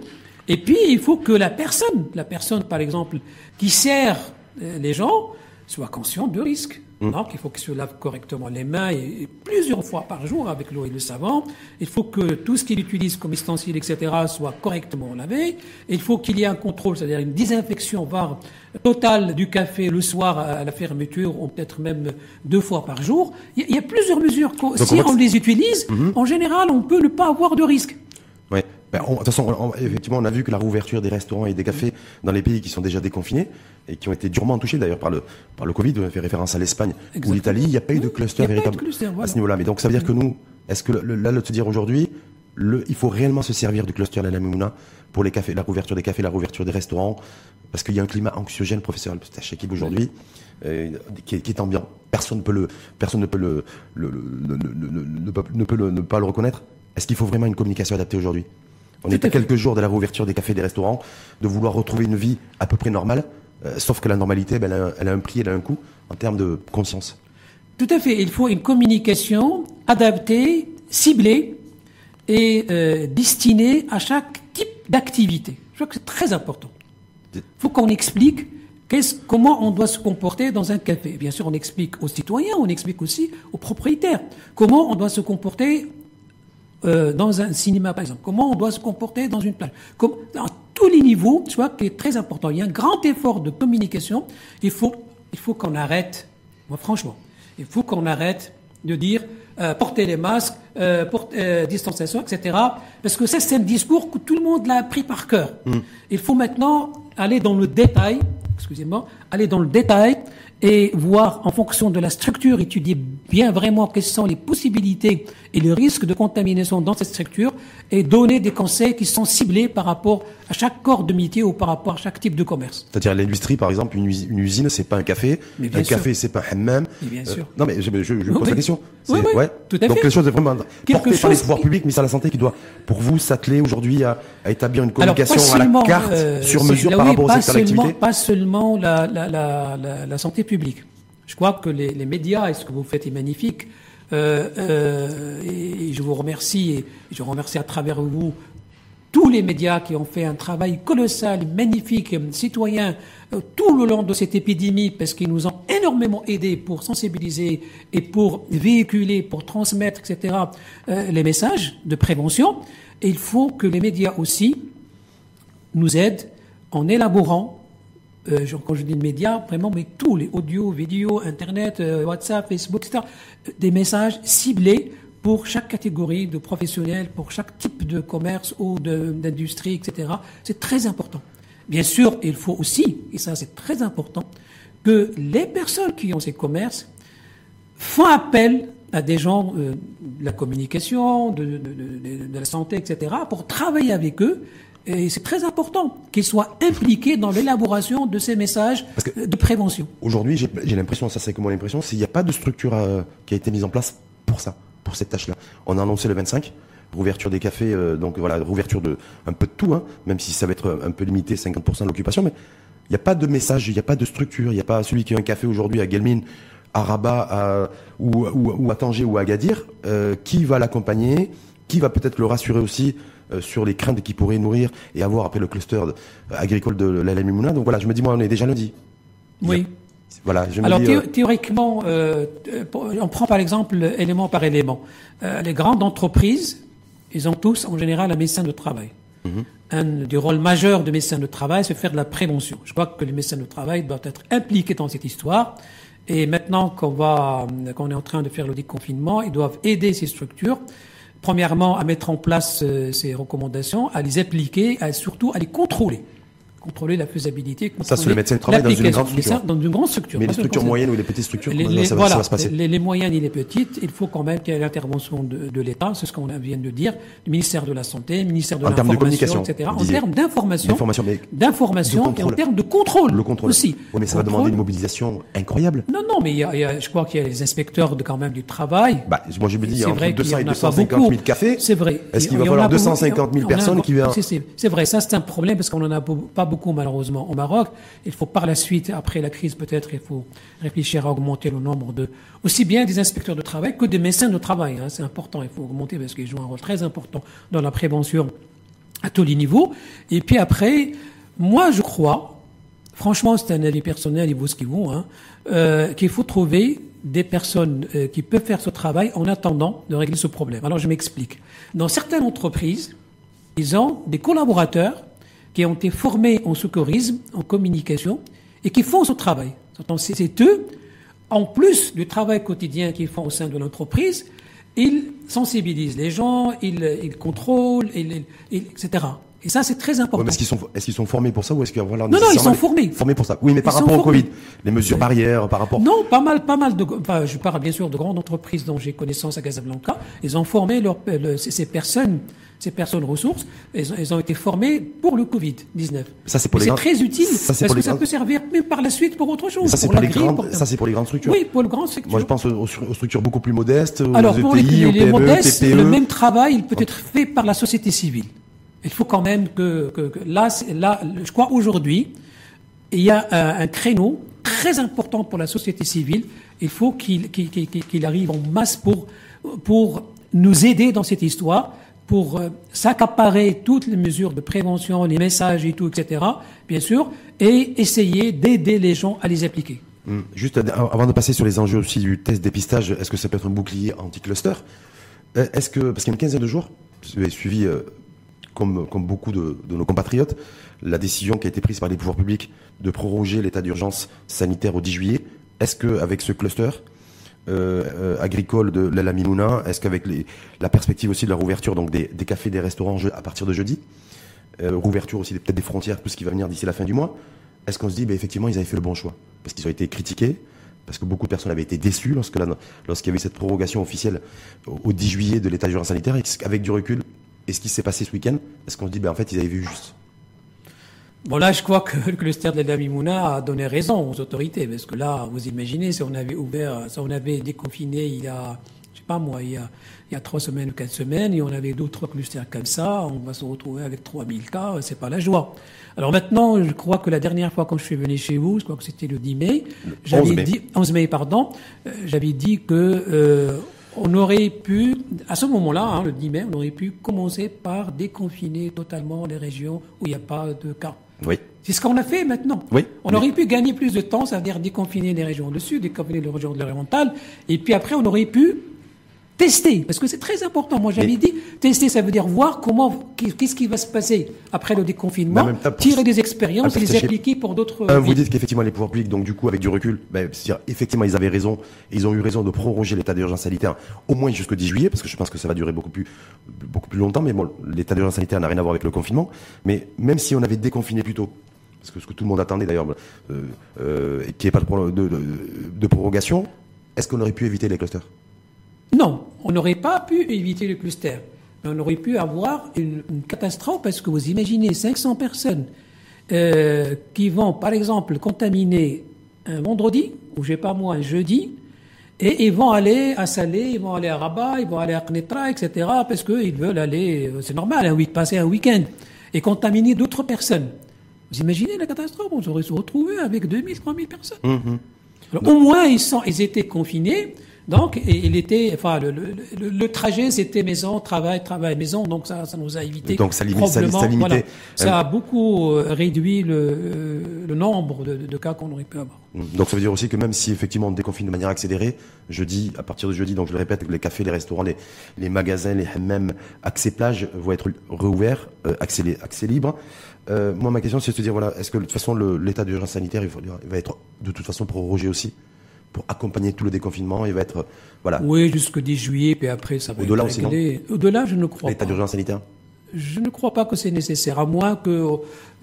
Et puis, il faut que la personne, la personne, par exemple, qui sert euh, les gens, soit consciente du risque. Mhm. Donc, il faut qu'il se lave correctement les mains et, et plusieurs fois par jour avec l'eau et le savon. Il faut que tout ce qu'il utilise comme ustensile, etc., soit correctement lavé. Il faut qu'il y ait un contrôle, c'est-à-dire une désinfection, voire totale du café le soir à la fermeture, ou peut-être même deux fois par jour. Il y a, plusieurs mesures. que- Donc, si on les utilise, en général, on peut ne pas avoir de risque. Ouais. Ben, on- de toute façon, on- effectivement, on a vu que la réouverture des restaurants et des cafés dans les pays qui sont déjà déconfinés et qui ont été durement touchés d'ailleurs par le par le Covid, on fait référence à l'Espagne ou l'Italie, il n'y a pas eu de cluster véritable cluster, à ce niveau-là. Mais donc ça veut dire que nous, est-ce que le- là, de se dire aujourd'hui, le, il faut réellement se servir du cluster de la Mouna pour les cafés, la réouverture des cafés, la réouverture des restaurants, parce qu'il y a un climat anxiogène, professeur Tachekib aujourd'hui, euh, qui, est, qui est ambiant. Personne ne peut le, personne ne peut le, le- le- le- le- le- ne peut- ne peut le- ne pas le reconnaître. Est-ce qu'il faut vraiment une communication adaptée aujourd'hui? On Tout est à à fait. quelques jours de la réouverture des cafés et des restaurants, de vouloir retrouver une vie à peu près normale, euh, sauf que la normalité, ben, elle, a, elle a un prix, elle a un coût en termes de conscience. Tout à fait. Il faut une communication adaptée, ciblée et euh, destinée à chaque type d'activité. Je crois que c'est très important. Il faut qu'on explique comment on doit se comporter dans un café. Bien sûr, on explique aux citoyens, on explique aussi aux propriétaires comment on doit se comporter euh, dans un cinéma, par exemple. Comment on doit se comporter dans une plage? Comme, à tous les niveaux, tu vois, qui est très important. Il y a un grand effort de communication. Il faut, il faut qu'on arrête, moi franchement, il faut qu'on arrête de dire euh, porter les masques, euh, porte- euh, distanciation, etc. Parce que ça, c'est un discours que tout le monde l'a appris par cœur. Il faut maintenant aller dans le détail, excusez-moi, aller dans le détail et voir en fonction de la structure, étudier bien vraiment quelles sont les possibilités et le risque de contamination dans cette structure et donner des conseils qui sont ciblés par rapport à chaque corps de métier ou par rapport à chaque type de commerce. C'est-à-dire l'industrie, par exemple, une, usi- une usine, c'est pas un café, Mais bien un sûr. café, c'est pas un hammam. Mais bien sûr. non, mais je, je, je Oui, pose la question. Oui, oui, tout à Donc quelque chose de vraiment Quelque porté par les chose pouvoirs qui- publics, ministère de la Santé, qui doit, pour vous, s'atteler aujourd'hui à, à établir une Alors, communication à la carte, euh, sur mesure par rapport au secteur d'activité pas seulement la, santé publique. Je crois que les, médias et ce que vous faites est magnifique. Euh, euh, et je vous remercie et je remercie à travers vous tous les médias qui ont fait un travail colossal, magnifique, citoyen, euh, tout le long de cette épidémie, parce qu'ils nous ont énormément aidés pour sensibiliser et pour véhiculer, pour transmettre, etc., les messages de prévention. Et il faut que les médias aussi nous aident en élaborant euh, quand je dis médias, vraiment, mais tous les audio, vidéo, Internet, euh, WhatsApp, Facebook, etc., euh, des messages ciblés pour chaque catégorie de professionnels, pour chaque type de commerce ou d'industrie, etc. C'est très important. Bien sûr, il faut aussi, et ça c'est très important, que les personnes qui ont ces commerces font appel à des gens de la communication, de, de, la santé, etc., pour travailler avec eux et c'est très important qu'ils soient impliqués dans l'élaboration de ces messages de prévention. Aujourd'hui, j'ai l'impression, ça c'est que moi l'impression, c'est qu'il n'y a pas de structure euh, qui a été mise en place pour ça, pour cette tâche-là. On a annoncé le 25, rouverture des cafés, euh, donc voilà, rouverture de un peu de tout, hein, même si ça va être un peu limité, 50% de l'occupation, mais il n'y a pas de message, il n'y a pas de structure, il n'y a pas celui qui a un café aujourd'hui à Guelmine, à Rabat, ou, ou, à Tanger ou à Agadir, euh, qui va l'accompagner, qui va peut-être le rassurer aussi euh, sur les craintes qui pourraient nourrir et avoir après le cluster euh, agricole de la Mimouna. Donc voilà, je me dis, moi, on est déjà lundi. Oui. Voilà, je me Alors euh, théoriquement, on prend par exemple élément par élément. les grandes entreprises, ils ont tous en général un médecin de travail. Mhm. Un des rôles majeurs de médecin de travail, c'est faire de la prévention. Je crois que les médecins de travail doivent être impliqués dans cette histoire. Et maintenant qu'on va, qu'on est en train de faire le déconfinement, ils doivent aider ces structures premièrement, à mettre en place euh, ces recommandations, à les appliquer, et surtout à les contrôler contrôler la faisabilité. Ça, c'est le médecin de travail dans une grande structure. Dans une grande structure. Mais les structures moyennes ou les petites structures, les, ça, va, se passer les, moyennes et les petites, il faut quand même qu'il y ait l'intervention de, de l'État, c'est ce qu'on vient de dire, du ministère de la Santé, du ministère de l'Information, etc. En termes d'information, d'information et en termes de contrôle, le contrôle aussi. Oui, mais ça va demander une mobilisation incroyable. Non, non, mais il y a, je crois qu'il y a les inspecteurs de, quand même du travail. Bah, moi, je me dis, il y a entre 200 et 250 000 cafés. C'est vrai. Est-ce qu'il va falloir 250 000 personnes qui viennent C'est vrai, ça c'est un problème parce qu'on en a pas beaucoup malheureusement Maroc. Il faut par la suite, après la crise peut-être, il faut réfléchir à augmenter le nombre de, aussi bien des inspecteurs de travail que des médecins de travail. Hein. C'est important, il faut augmenter parce qu'ils jouent un rôle très important dans la prévention à tous les niveaux. Et puis après, moi je crois, franchement c'est un avis personnel, il vaut ce qu'il vaut, hein, euh, qu'il faut trouver des personnes euh, qui peuvent faire ce travail en attendant de régler ce problème. Alors je m'explique. Dans certaines entreprises, ils ont des collaborateurs qui ont été formés en secourisme, en communication, et qui font ce travail. C'est eux, en plus du travail quotidien qu'ils font au sein de l'entreprise, ils sensibilisent les gens, ils, ils contrôlent, ils, etc. Et ça, c'est très important. est-ce qu'ils sont, formés pour ça ou est-ce qu'ils voilà, Non, non, ils sont formés. Formés pour ça. Oui, mais par rapport au Covid, les mesures barrières, par rapport. Non, pas mal, pas mal de. Enfin, je parle bien sûr de grandes entreprises dont j'ai connaissance à Casablanca. Ils ont formé leur, ces personnes ces personnes ressources, elles, ont été formées pour le Covid-19. Ça, c'est pour les C'est très utile, ça, parce que ça peut servir même par la suite pour autre chose. Ça, c'est pour, les grandes, ça, c'est pour les grandes structures. Oui, pour le grand secteur. Moi, je pense aux, structures beaucoup plus modestes, aux Alors, pour les, e les, modestes, le même travail, il peut être fait par la société civile. Il faut quand même que, que, que là, là, je crois aujourd'hui, il y a un, créneau très important pour la société civile. Il faut qu'il qu'il arrive en masse pour, pour nous aider dans cette histoire pour euh, s'accaparer toutes les mesures de prévention, les messages et tout, etc., bien sûr, et essayer d'aider les gens à les appliquer. Hum, juste avant de passer sur les enjeux aussi du test dépistage, est-ce que ça peut être un bouclier anti-cluster? Euh, Est-ce que, parce qu'il y a une quinzaine de jours, j'ai suivi, euh, comme, comme beaucoup de, de, nos compatriotes, la décision qui a été prise par les pouvoirs publics de proroger l'état d'urgence sanitaire au 10 juillet? Est-ce que avec ce cluster, euh, euh, agricole de la Mimouna Est-ce qu'avec la perspective aussi de la rouverture donc des, cafés, des restaurants à partir de jeudi, euh, rouverture aussi peut-être des frontières, tout ce qui va venir d'ici la fin du mois, est-ce qu'on se dit, bah, effectivement, ils avaient fait le bon choix? Parce qu'ils ont été critiqués, parce que beaucoup de personnes avaient été déçues lorsqu'il y avait cette prorogation officielle au, 10 juillet de l'état d'urgence sanitaire, avec du recul, et ce qui s'est passé ce week-end, est-ce qu'on se dit, bah, en fait, ils avaient vu juste? Bon, là, je crois que le cluster de la Mimouna a donné raison aux autorités, parce que là, vous imaginez, si on avait ouvert, si on avait déconfiné il y a, je sais pas moi, il y a, il y a trois semaines ou quatre semaines, et on avait d'autres clusters comme ça, on va se retrouver avec 3000 cas, c'est pas la joie. Alors maintenant, je crois que la dernière fois quand je suis venu chez vous, je crois que c'était le 10 mai, j'avais dit, 11 mai, pardon, euh, j'avais dit que, euh, on aurait pu, à ce moment-là, hein, le 10 mai, on aurait pu commencer par déconfiner totalement les régions où il n'y a pas de cas. Oui. C'est ce qu'on a fait maintenant. Oui. On aurait pu gagner plus de temps, c'est-à-dire déconfiner les régions du sud, déconfiner les régions de l'oriental, et puis après on aurait pu Tester, parce que c'est très important. Moi, j'avais dit, tester, ça veut dire voir comment, qu'est-ce qui va se passer après le déconfinement, tirer des expériences et les appliquer pour d'autres. Un, vous dites qu'effectivement, les pouvoirs publics, donc du coup, avec du recul, ben, effectivement, ils avaient raison, ils ont eu raison de proroger l'état d'urgence sanitaire au moins jusqu'au 10 juillet, parce que je pense que ça va durer beaucoup plus, beaucoup plus longtemps, mais bon, l'état d'urgence sanitaire n'a rien à voir avec le confinement. Mais même si on avait déconfiné plus tôt, parce que ce que tout le monde attendait d'ailleurs, euh, euh, qu'il n'y ait pas de, de, de, de prorogation, est-ce qu'on aurait pu éviter les clusters? Non, on n'aurait pas pu éviter le cluster. Mais on aurait pu avoir une, catastrophe parce que vous imaginez 500 personnes euh, qui vont, par exemple, contaminer un vendredi, ou j'ai pas moi, un jeudi, et ils vont aller à Salé, ils vont aller à Rabat, ils vont aller à Knetra, etc., parce qu'ils veulent aller, euh, c'est normal, un week, passer un week-end, et contaminer d'autres personnes. Vous imaginez la catastrophe? On aurait se retrouvé avec 2000, 3000 personnes. Mmh. au moins, ils, sont, ils étaient confinés, donc, il était, enfin, le, le, le, trajet, c'était maison, travail, travail, maison. Donc, ça, ça nous a évité. Donc, ça, limite, ça, ça, voilà, ça a beaucoup euh, réduit le, euh, nombre de, de cas qu'on aurait pu avoir. Donc, ça veut dire aussi que même si effectivement on déconfine de manière accélérée, jeudi, à partir de jeudi, donc je le répète, les cafés, les restaurants, les, les magasins, les hammams, accès plage vont être réouverts, euh, accès, accès libre. Euh, moi, ma question, c'est de se dire, voilà, est-ce que de toute façon, l'état d'urgence sanitaire, il, il va être de toute façon prorogé aussi? Pour accompagner tout le déconfinement. Il va être voilà. Oui, jusqu'au 10 juillet, puis après ça va Au-delà Au-delà, je ne crois pas. L'état d'urgence sanitaire je ne crois pas que c'est nécessaire, à moins que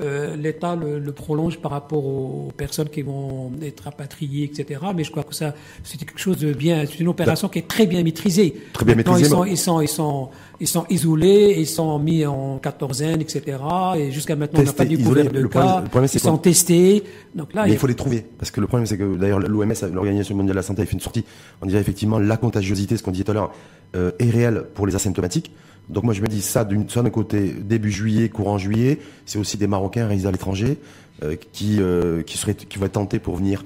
euh, l'État le, prolonge par rapport aux personnes qui vont être rapatriées, etc. Mais je crois que ça, c'est quelque chose de bien, c'est une opération qui est très bien maîtrisée. Très bien maîtrisée. Ils sont, ils sont, ils sont, ils sont isolés, ils sont mis en quatorzaine, etc. Et jusqu'à maintenant, on n'a pas découvert de cas. ils sont testés. Donc là, Mais il faut les trouver, parce que le problème, c'est que d'ailleurs l'OMS, l'Organisation mondiale de la santé, a fait une sortie. On dirait effectivement la contagiosité, ce qu'on disait tout à l'heure, euh, est réelle pour les asymptomatiques. Donc moi je me dis ça d'un côté début juillet, courant juillet, c'est aussi des Marocains résidant à l'étranger euh, qui euh, qui vont être tentés pour venir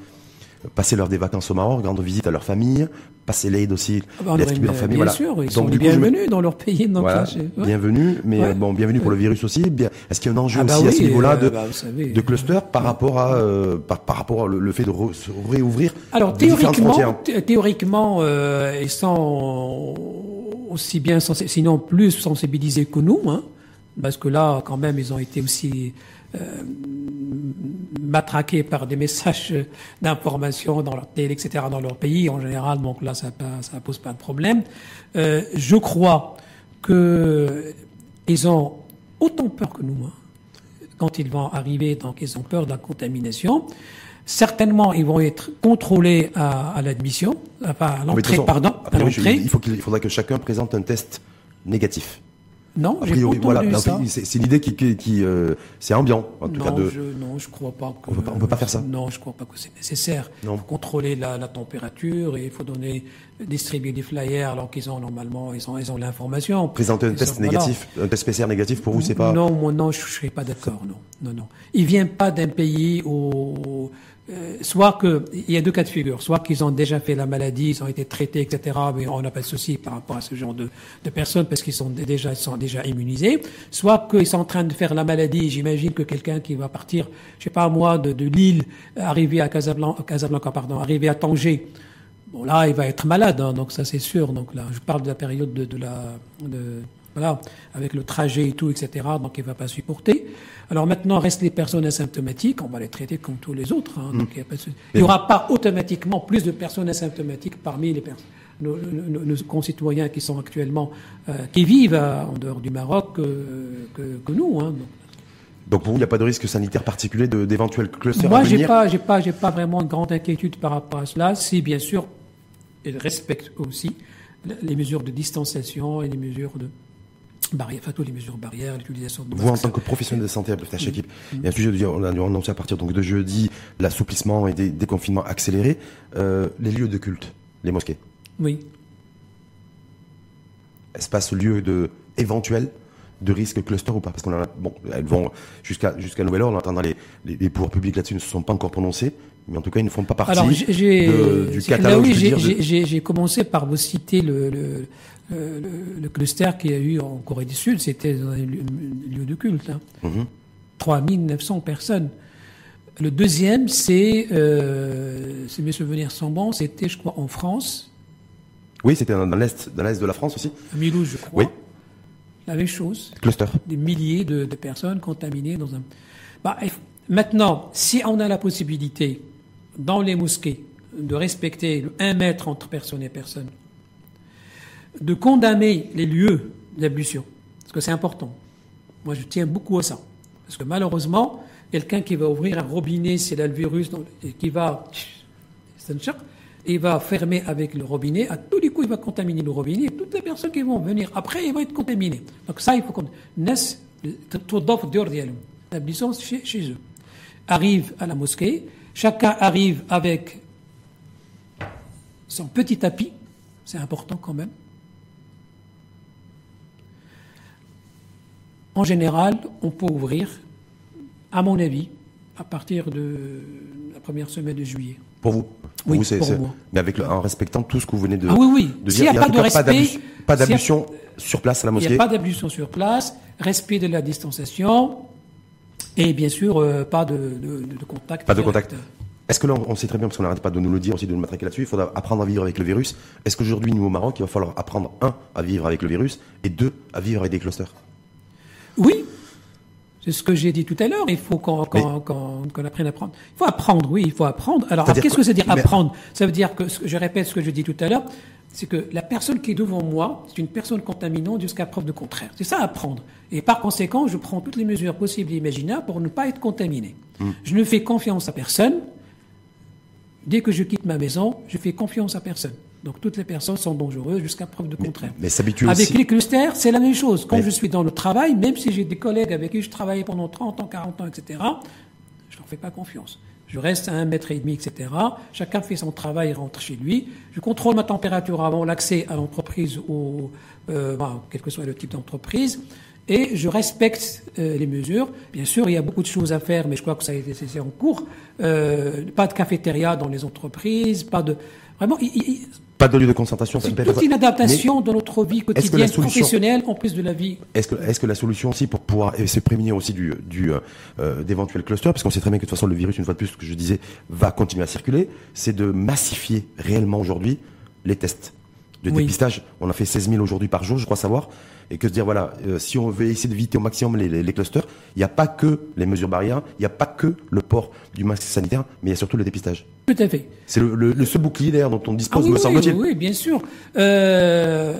passer leurs des vacances au Maroc, rendre visite à leur famille, passer l'aide aussi, ah bah, famille. Bien sûr, ils sont bienvenus dans leur pays. Donc voilà, bienvenue, mais bon, bienvenue pour le virus aussi. Bien, est-ce qu'il y a un enjeu ah bah aussi à ce niveau-là de, bah, de cluster par rapport à euh, par, par, rapport le, fait de réouvrir Alors théoriquement, théoriquement, euh, ils sont aussi bien, sinon plus sensibilisés que nous, hein, parce que là, quand même, ils ont été aussi euh, matraqués par des messages d'information dans leur télé, etc., dans leur pays en général. Donc là, ça ne pose pas de problème. Euh, je crois que ils ont autant peur que nous hein, quand ils vont arriver. Donc ils ont peur de la contamination. Certainement, ils vont être contrôlés à, à l'admission, enfin à l'entrée, pardon. à l'entrée. il, faut qu'il faudra que chacun présente un test négatif. Non, a priori, voilà. C'est l'idée qui, qui, qui euh, c'est ambiant, en tout non, cas. De... Je, non, je crois pas. Que, on peut pas, on peut pas faire ça. Non, je crois pas que c'est nécessaire. Non. Il faut contrôler la, la, température et il faut donner, distribuer des flyers alors qu'ils ont normalement, ils ont, ils ont l'information. Présenter un test négatif, un test PCR négatif pour vous, c'est pas. Non, moi, non, je, je serais pas d'accord. Non, non, non. Il vient pas d'un pays où euh, soit que il y a deux cas de figure, soit qu'ils ont déjà fait la maladie, ils ont été traités, etc. Mais on n'a pas de souci par rapport à ce genre de, de personnes parce qu'ils sont déjà ils sont déjà immunisés. Soit qu'ils sont en train de faire la maladie. J'imagine que quelqu'un qui va partir, je sais pas moi, de, de Lille, arriver à Casablanca, Casablanca pardon, arriver à Tanger. Bon là, il va être malade, hein, donc ça c'est sûr. Donc là, je parle de la période de, de la de, voilà, avec le trajet et tout, etc. Donc il va pas supporter. Alors maintenant, restent les personnes asymptomatiques, on va les traiter comme tous les autres. Hein, donc il n'y aura pas automatiquement plus de personnes asymptomatiques parmi les personnes. Nos, nos, concitoyens qui sont actuellement, euh, qui vivent en dehors du Maroc euh, que, que, nous. Hein, donc. donc. pour vous, il n'y a pas de risque sanitaire particulier d'éventuels clusters Moi, j'ai pas, j'ai pas, j'ai pas vraiment de grande inquiétude par rapport à cela. Si bien sûr, ils respectent aussi les mesures de distanciation et les mesures de barrières, enfin, toutes les mesures barrières, l'utilisation de Vous, en tant que professionnel de santé, à tâche équipe, il y a un sujet de on a annoncé à partir donc de jeudi l'assouplissement et des déconfinements accélérés, euh, les lieux de culte, les mosquées. Oui. Espace lieu de éventuel de risque cluster ou pas? Parce qu'on a, bon, elles vont jusqu'à jusqu'à nouvel ordre. On entendra les, les, les pouvoirs publics là-dessus ne se sont pas encore prononcés, mais en tout cas ils ne font pas partie Alors, de, du catalogue. oui, j'ai commencé par vous citer le, le le, cluster qu'il y a eu en Corée du Sud, c'était un lieu de culte. Hein. Mm 3900 personnes. Le deuxième, c'est, euh, si mes souvenirs sont bons, c'était, je crois, en France. Oui, c'était dans l'est, dans l'est de la France aussi. À Mulhouse, je crois. Oui. La même chose. Cluster. Des milliers de, de personnes contaminées dans un. Bah, maintenant, si on a la possibilité dans les mosquées, de respecter un mètre entre personne et personne, de condamner les lieux d'ablution, parce que c'est important. Moi, je tiens beaucoup à ça, parce que malheureusement, quelqu'un qui va ouvrir un robinet, c'est là le virus, et qui va, il va fermer avec le robinet, à tous les coups, il va contaminer le robinet, toutes les personnes qui vont venir après, ils vont être contaminées. Donc ça, il faut qu'on... L'ablution chez eux. Arrive à la mosquée, chacun arrive avec son petit tapis, c'est important quand même. En général, on peut ouvrir, à mon avis, à partir de la première semaine de juillet. Pour vous? Oui, vous, c'est, pour c'est- moi. Mais avec le- en respectant tout ce que vous venez de, Ah oui, oui. de S'il y dire. a pas de respect, pas d'ablution sur place à la Il n'y mosquée. a pas d'ablution sur place, respect de la distanciation et bien sûr euh, pas de, de- de contact. Pas de contact. Est-ce que là, on sait très bien, parce qu'on n'arrête pas de nous le dire aussi, de nous matraquer là-dessus, il faudra apprendre à vivre avec le virus. Est-ce qu'aujourd'hui, nous, au Maroc, il va falloir apprendre, un, à vivre avec le virus, et deux, à vivre avec des clusters? Oui, c'est ce que j'ai dit tout à l'heure. Il faut qu'on apprenne à apprendre. Il faut apprendre, oui, il faut apprendre. Alors, C'est-à-dire qu'est-ce que- ça veut dire apprendre? Ça veut dire que- je répète ce que je dis tout à l'heure, c'est que la personne qui est devant moi, c'est une personne contaminante jusqu'à preuve de contraire. C'est ça apprendre. Et par conséquent, je prends toutes les mesures possibles et imaginables pour ne pas être contaminé. Hmm. Je ne fais confiance à personne. Dès que je quitte ma maison, je fais confiance à personne. Donc toutes les personnes sont dangereuses jusqu'à preuve de contraire. mais s'habituer Avec aussi- les clusters, c'est la même chose. Quand Mais- je suis dans le travail, même si j'ai des collègues avec qui je travaillais pendant 30 ans, 40 ans, etc., je leur fais pas confiance. Je reste à un mètre et demi, etc. Chacun fait son travail, rentre chez lui. Je contrôle ma température avant l'accès à l'entreprise ou euh, quel que soit le type d'entreprise. Et je respecte euh, les mesures. Bien sûr, il y a beaucoup de choses à faire, mais je crois que ça c'est en cours. Euh, pas de cafétéria dans les entreprises, pas de vraiment. il- Pas de lieu de concentration. ça c'est toute une adaptation dans notre vie quotidienne, solution- professionnelle, en plus de la vie. Est-ce que, est-ce que la solution aussi pour pouvoir se prémunir aussi du, du euh, euh, d'éventuels clusters, parce qu'on sait très bien que de toute façon le virus, une fois de plus, ce que je disais, va continuer à circuler, c'est de massifier réellement aujourd'hui les tests de Oui. dépistage. On a fait 16 000 aujourd'hui par jour, je crois savoir, et que se dire voilà, euh, si on veut essayer d'éviter au maximum les, les, les clusters, il n'y a pas que les mesures barrières, il n'y a pas que le port du masque sanitaire, mais il y a surtout le dépistage. Tout à fait. C'est le, le, le seul bouclier d'ailleurs dont on Ah dispose, oui, me oui, semble-t-il. oui, oui, bien sûr. Euh,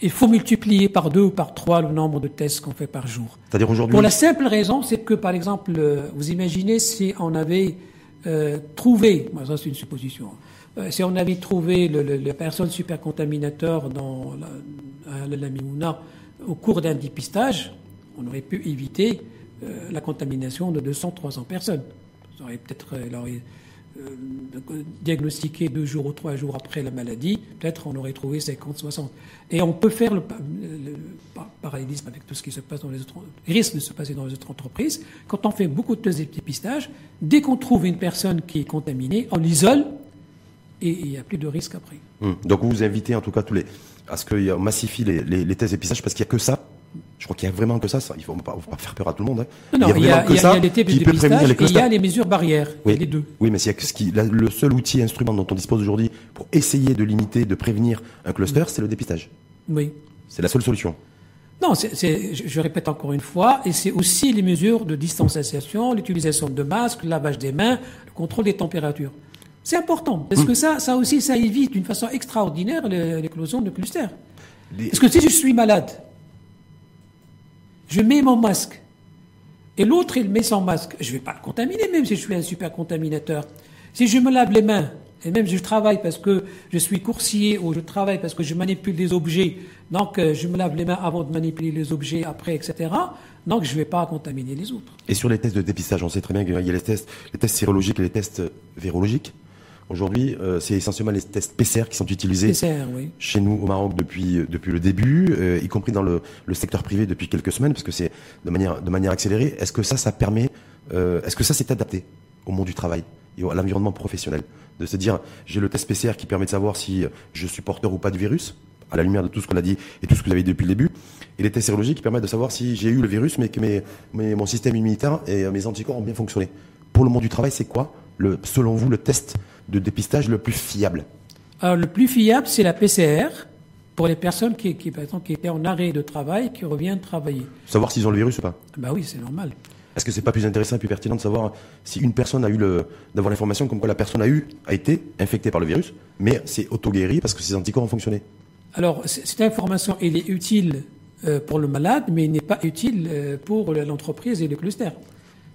il faut multiplier par deux ou par trois le nombre de tests qu'on fait par jour. C'est-à-dire aujourd'hui. Pour la simple raison, c'est que, par exemple, euh, vous imaginez si on avait euh, trouvé, moi, ça c'est une supposition, euh, si on avait trouvé la personne super contaminateur dans la, à la au cours d'un dépistage, on aurait pu éviter euh, la contamination de 200-300 personnes. Ça aurait peut-être euh, euh, diagnostiqué deux jours ou trois jours après la maladie, peut-être on aurait trouvé 50-60. Et on peut faire le, pa- le- le pa- parallélisme avec tout ce qui se passe dans les autres, risque de se passer dans les autres entreprises. Quand on fait beaucoup de tests de dépistage, dès qu'on trouve une personne qui est contaminée, on l'isole et il n'y a plus de risque après. Hum. Donc vous vous invitez en tout cas tous les à ce qu'on massifie les, les, les tests d'épistage parce qu'il n'y a que ça. Je crois qu'il y a vraiment que ça. ça. Il faut pas, faut pas faire peur à tout le monde. hein. Non, il y a, vraiment que y a- ça il y a les tests de qui peut prévenir dépistage les et il y a les mesures barrières. Oui. les deux. Oui, mais s'il y a que ce qui, la- le seul outil, instrument dont on dispose aujourd'hui pour essayer de limiter, de prévenir un cluster, c'est le dépistage. Oui. C'est la seule solution. Non, c'est, c'est- je, je répète encore une fois, et c'est aussi les mesures de distanciation, l'utilisation de masques, le lavage des mains, le contrôle des températures. C'est important, parce que ça, ça aussi, ça évite d'une façon extraordinaire l'éclosion de clusters. Les- Parce que si je suis malade, je mets mon masque, et l'autre, il met son masque, je ne vais pas le contaminer, même si je suis un super contaminateur. Si je me lave les mains, et même si je travaille parce que je suis coursier ou je travaille parce que je manipule des objets, donc euh, je me lave les mains avant de manipuler les objets après, etc., donc je ne vais pas contaminer les autres. Et sur les tests de dépistage, on sait très bien qu'il y a les tests, les tests sérologiques et les tests euh, vérologiques. Aujourd'hui, euh, c'est essentiellement les tests PCR qui sont utilisés PCR, oui. chez nous au Maroc depuis euh, depuis le début, euh, y compris dans le, le secteur privé depuis quelques semaines, parce que c'est de manière de manière accélérée. Est-ce que ça, ça permet, euh, est-ce que ça s'est adapté au monde du travail et à l'environnement professionnel, de se dire j'ai le test PCR qui permet de savoir si je suis porteur ou pas du virus, à la lumière de tout ce qu'on a dit et tout ce que vous avez dit depuis le début, et les tests sérologiques qui permettent de savoir si j'ai eu le virus, mais que mes, mes- mon système immunitaire et euh, mes anticorps ont bien fonctionné. Pour le monde du travail, c'est quoi, le, selon vous, le test de dépistage le plus fiable Alors, le plus fiable, c'est la PCR pour les personnes qui, qui, par exemple, qui étaient en arrêt de travail, qui reviennent travailler. Savoir s'ils ont le virus ou pas Bah oui, c'est normal. Est-ce que c'est pas plus intéressant et plus pertinent de savoir si une personne a eu le, d'avoir l'information comme quoi la personne a eu, a été infectée par le virus, mais c'est auto-guéri parce que ses anticorps ont fonctionné? Alors, cette information, elle est utile euh, pour le malade, mais elle n'est pas utile euh, pour l'entreprise et le cluster.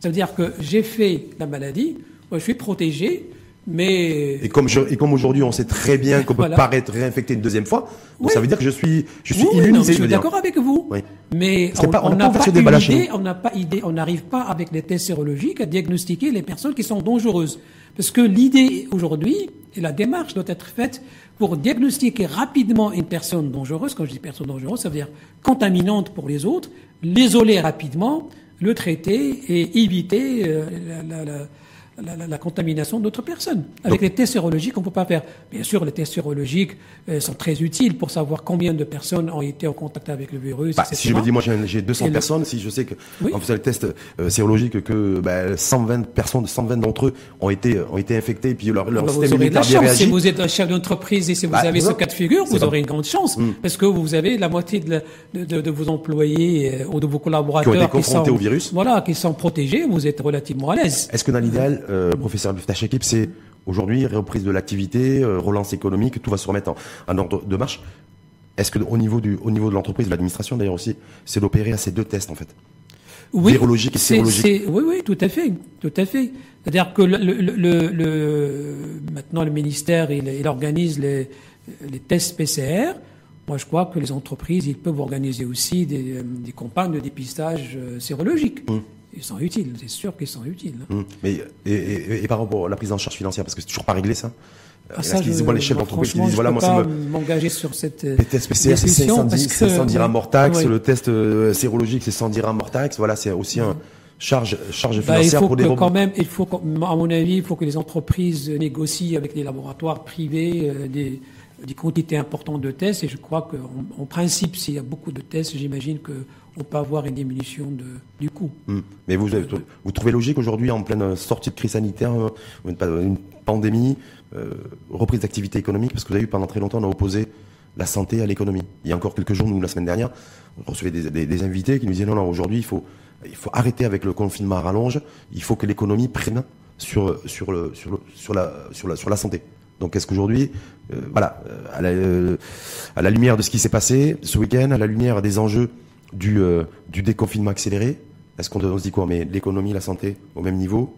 Ça veut dire que j'ai fait la maladie, moi, je suis protégé, mais Et comme, je- et comme aujourd'hui on sait très bien qu'on peut Voilà. pas être réinfecté une deuxième fois, donc Oui. ça veut dire que je suis, je suis Oui, non, immunisé. je suis d'accord avec vous. Oui. Mais on on n'a pas chez idée, on n'a pas idée, on n'arrive pas avec les tests sérologiques à diagnostiquer les personnes qui sont dangereuses. Parce que l'idée aujourd'hui et la démarche doit être faite pour diagnostiquer rapidement une personne dangereuse. Quand je dis personne dangereuse, ça veut dire contaminante pour les autres, l'isoler rapidement, le traiter et éviter euh, la, la- la- la, la- la contamination d'autres personnes. Avec les tests sérologiques, on ne peut pas faire. Bien sûr, les tests sérologiques euh, sont très utiles pour savoir combien de personnes ont été en contact avec le virus. Bah, si je me dis, moi j'ai un- j'ai 200 Et le- personnes, si je sais que Oui. en faisant le test euh, sérologique que bah, 120 personnes, 120 d'entre eux ont été ont été infectés et puis leur, leur Ah bah, vous système aurez de la immunitaire bien chance. Si vous êtes un chef d'entreprise et si vous Bah, avez ce cas de figure, vous aurez une grande chance. Mm. Parce que vous avez la moitié de, la- de, de- de vos employés euh, ou de vos collaborateurs Qui ont été confrontés sont, au virus. Voilà, qui sont protégés. Vous êtes relativement à l'aise. Est-ce que dans l'idéal, euh, professeur Tachekip, c'est aujourd'hui reprise de l'activité, euh, relance économique, tout va se remettre en, en ordre de marche Est-ce que au niveau du au niveau de l'entreprise, de l'administration d'ailleurs aussi, c'est d'opérer à ces deux tests en fait? Oui, Virologique et sérologique. Oui, oui, tout à fait, tout à fait. C'est-à-dire que le, le, le, le- maintenant le ministère il, il organise les, les tests PCR. Moi, je crois que les entreprises ils peuvent organiser aussi des, euh, des campagnes de dépistage euh, sérologique. Mmh. Ils sont utiles, c'est sûr qu'ils sont utiles. Hum. Mais et, et- et par rapport à la prise en charge financière, parce que c'est toujours pas réglé ça. Ah, Est-ce ça, qu'ils les chefs d'entreprise qui disent voilà moi ça me m'engager sur cette Les tests PCR, c'est discussion 510, parce que- 500 dirhams hors taxe. Le test euh, sérologique, c'est 100 dirhams hors taxe. Voilà, c'est aussi un charge, charge Bah, financière pour que des quand même, il faut, qu'à mon avis, il faut que les entreprises négocient avec les laboratoires privés euh, des, des quantités importantes de tests. Et je crois qu'en en principe, s'il y a beaucoup de tests, j'imagine qu'on peut avoir une diminution de, du coût. Hum. Mais vous, vous, vous trouvez logique aujourd'hui, en pleine sortie de crise sanitaire, euh, une, une pandémie, euh, reprise d'activité économique, parce que vous avez vu pendant très longtemps, on a opposé la santé à l'économie. Il y a encore quelques jours, nous, la semaine dernière, on recevait des, des- des invités qui nous disaient non, non, aujourd'hui, il faut, il faut arrêter avec le confinement à rallonge, il faut que l'économie prenne sur, sur, le, sur, le- sur, la, sur, la, sur la santé. Donc est-ce qu'aujourd'hui, euh, voilà, euh, à la, euh, à la lumière de ce qui s'est passé ce week-end, à la lumière des enjeux du, euh, du déconfinement accéléré, est-ce qu'on on se dit quoi? Mais l'économie, la santé au même niveau?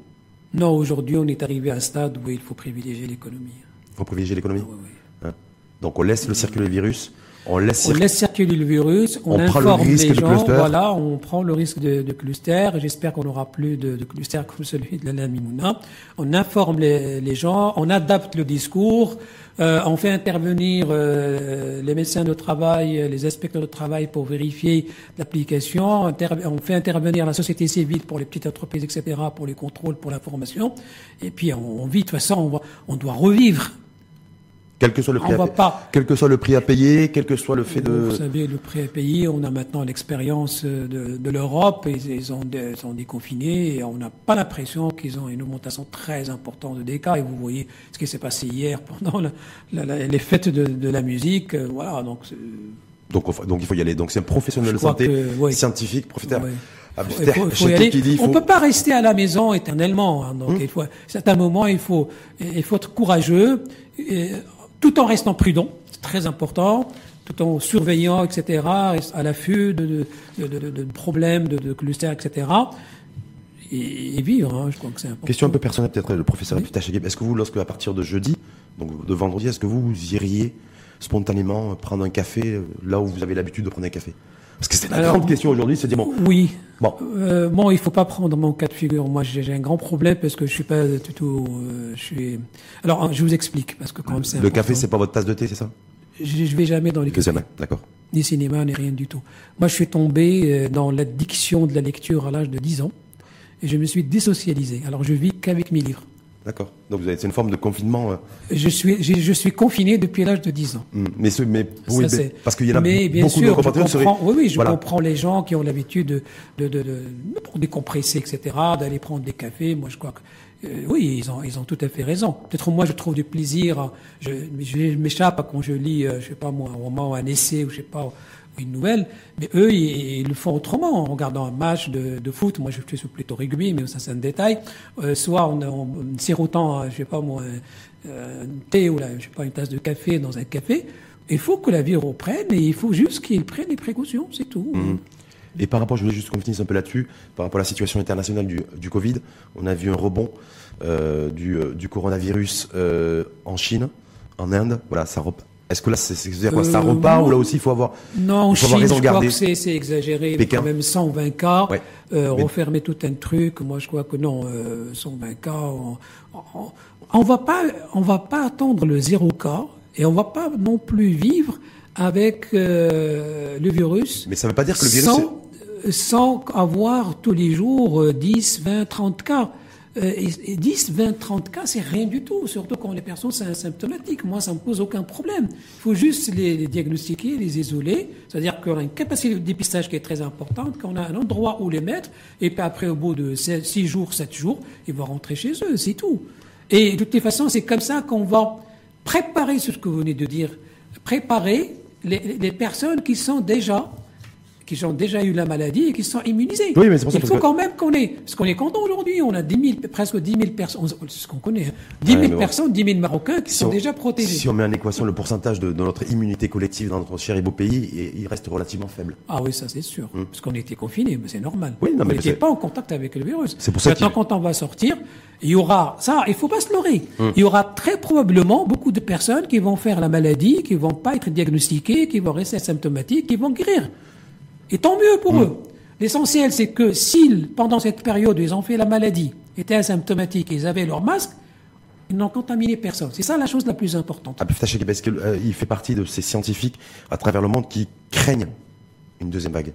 Non, aujourd'hui, on est arrivé à un stade où il faut privilégier l'économie. Il faut privilégier l'économie? Oui, oui. Hein. Donc on laisse le circuler le virus, on laisse On circuler. laisse circuler le virus, on, On prend le informe les gens, voilà, on prend le risque de, de cluster. J'espère qu'on n'aura plus de, de cluster comme celui de la Mimouna. On informe les, les gens, on adapte le discours, euh, on fait intervenir euh, les médecins de travail, les inspecteurs de travail pour vérifier l'application. On fait intervenir la société civile pour les petites entreprises, etc., pour les contrôles, pour l'information. Et puis on, on vit, de toute façon, on, va- on doit revivre. Quel que soit le prix, On à va payer, pas quel que soit le prix à payer, quel que soit le fait de. Vous savez, le prix à payer, on a maintenant l'expérience euh, de, de l'Europe, ils, ils ont, dé- ils sont déconfinés et on n'a pas l'impression qu'ils ont une augmentation très importante de dégâts. Et vous voyez ce qui s'est passé hier pendant la- la- la- les fêtes de, de la musique. euh, Voilà, donc c'est- Donc, donc il faut y aller. Donc c'est un professionnel de santé, que, ouais. scientifique, professeur. Ouais. Faut- faut y aller. dit On faut- peut pas rester à la maison éternellement. hein. donc il faut, à certains moments, il faut, il faut être courageux, et, tout en restant prudent. C'est très important. Tout en surveillant, etc., à l'affût de, de, de, de- de problèmes, de, clusters, etc. Et, et vivre, hein, je crois que c'est important. Question un peu personnelle peut-être, le professeur Chekik. Est-ce que vous, lorsque à partir de jeudi, donc de vendredi, est-ce que vous iriez spontanément prendre un café euh, là où vous avez l'habitude de prendre un café? Parce que c'est la grande question aujourd'hui, c'est de dire bon, Oui. Bon. Euh, bon, il faut pas prendre mon cas de figure. Moi, j'ai un grand problème parce que je suis pas du tout. euh, je suis. Alors, je vous explique parce que quand même c'est. le café important. c'est pas votre tasse de thé, c'est ça? Je, je vais jamais dans les cafés, Jamais, d'accord. ni cinéma, ni rien du tout. Moi, je suis tombé euh, dans l'addiction de la lecture à l'âge de 10 ans et je me suis désocialisé. Alors, je vis qu'avec mes livres. D'accord. Donc vous avez c'est une forme de confinement. euh, Je suis, je, je suis confiné depuis l'âge de 10 ans. hum, mais ce, mais oui, Ça, mais- parce qu'il y en a mais bien beaucoup de sûr, je seraient- comprends, oui, oui, je Voilà. comprends les gens qui ont l'habitude de, de, de, de, décompresser, etc., d'aller prendre des cafés. Moi, je crois que oui, ils ont, ils ont tout à fait raison. Peut-être moi, je trouve du plaisir. Je, je m'échappe quand je lis, je sais pas moi, un roman, un essai, ou je sais pas, une nouvelle, mais eux, ils, le font autrement, en regardant un match de, foot. Moi, je suis plutôt rugby, mais ça, c'est un détail. Euh, soit en, en sirotant, je sais pas moi, un, thé ou là, je sais pas, une tasse de café dans un café. Il faut que la vie reprenne et il faut juste qu'ils prennent des précautions, c'est tout. Mmh. Et par rapport, je voulais juste qu'on finisse un peu là-dessus, par rapport à la situation internationale du, Covid, on a vu un rebond euh, du, euh, coronavirus euh, en Chine, en Inde. Voilà, ça est-ce que là, c'est quoi Ça euh, repart ou là aussi il faut avoir Non, en Chine, je crois que c'est exagéré. Pékin. Quand même 120 cas, euh, refermer tout un truc. Moi, je crois que non, euh, 120 cas. On, on, va pas, on va pas attendre le zéro cas et on va pas non plus vivre avec euh, le virus. Mais ça ne veut pas dire que le virus sans, sans avoir tous les jours 10, 20, 30 cas. Euh, et, 10, 20, 30 cas, c'est rien du tout, surtout quand les personnes sont asymptomatiques. Moi, ça me pose aucun problème. Il faut juste les, diagnostiquer, les isoler, c'est-à-dire qu'on a une capacité de dépistage qui est très importante, qu'on a un endroit où les mettre, et puis après, au bout de 6 jours, 7 jours, ils vont rentrer chez eux, c'est tout. Et de toute façon, c'est comme ça qu'on va préparer ce que vous venez de dire, préparer les, les personnes qui sont déjà qui ont déjà eu la maladie et qui sont immunisés. Oui, mais c'est pour ça Il faut quand même qu'on ait, parce qu'on est content aujourd'hui, on a 10 000, presque 10 000 personnes, c'est ce qu'on connaît, 10 hein. 000 personnes, 10 000 Marocains qui sont déjà protégés. Si on met en équation le pourcentage de, notre immunité collective dans notre cher et beau pays, il reste relativement faible. Ah oui, ça c'est sûr, hum. parce qu'on était confinés, mais c'est normal. Oui, non, on n'était pas en contact avec le virus. C'est pour ça Maintenant, quand on va sortir, il y aura, ça, il faut pas se leurrer. Hum. Il y aura très probablement beaucoup de personnes qui vont faire la maladie, qui vont pas être diagnostiquées, qui vont rester asymptomatiques, qui vont guérir. Et tant mieux pour mm. eux. L'essentiel, c'est que s'ils, pendant cette période, ils ont fait la maladie, étaient asymptomatiques et ils avaient leur masque, ils n'ont contaminé personne. C'est ça la chose la plus importante. Ah, parce qu'il euh, fait partie de ces scientifiques à travers le monde qui craignent une deuxième vague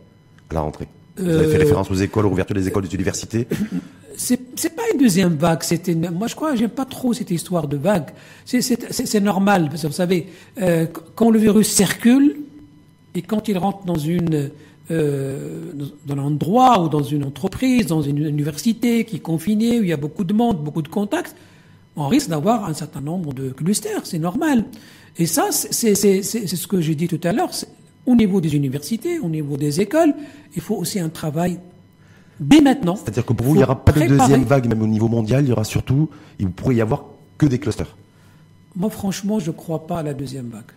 à la rentrée. Vous avez fait euh, référence aux écoles, aux ouvertures des écoles, des universités. C'est pas une deuxième vague. C'était, moi, je crois, j'aime pas trop cette histoire de vague. C'est normal, parce que vous savez, euh, quand le virus circule et quand il rentre dans une euh, dans un endroit ou dans une entreprise, dans une université qui est confinée, où il y a beaucoup de monde, beaucoup de contacts, on risque d'avoir un certain nombre de clusters, c'est normal. Et ça, c'est ce que j'ai dit tout à l'heure. Au niveau des universités, au niveau des écoles, il faut aussi un travail dès maintenant. C'est-à-dire que pour vous, il n'y aura pas de deuxième vague, même au niveau mondial, il y aura surtout, il ne pourrait y avoir que des clusters. Moi, franchement, je ne crois pas à la deuxième vague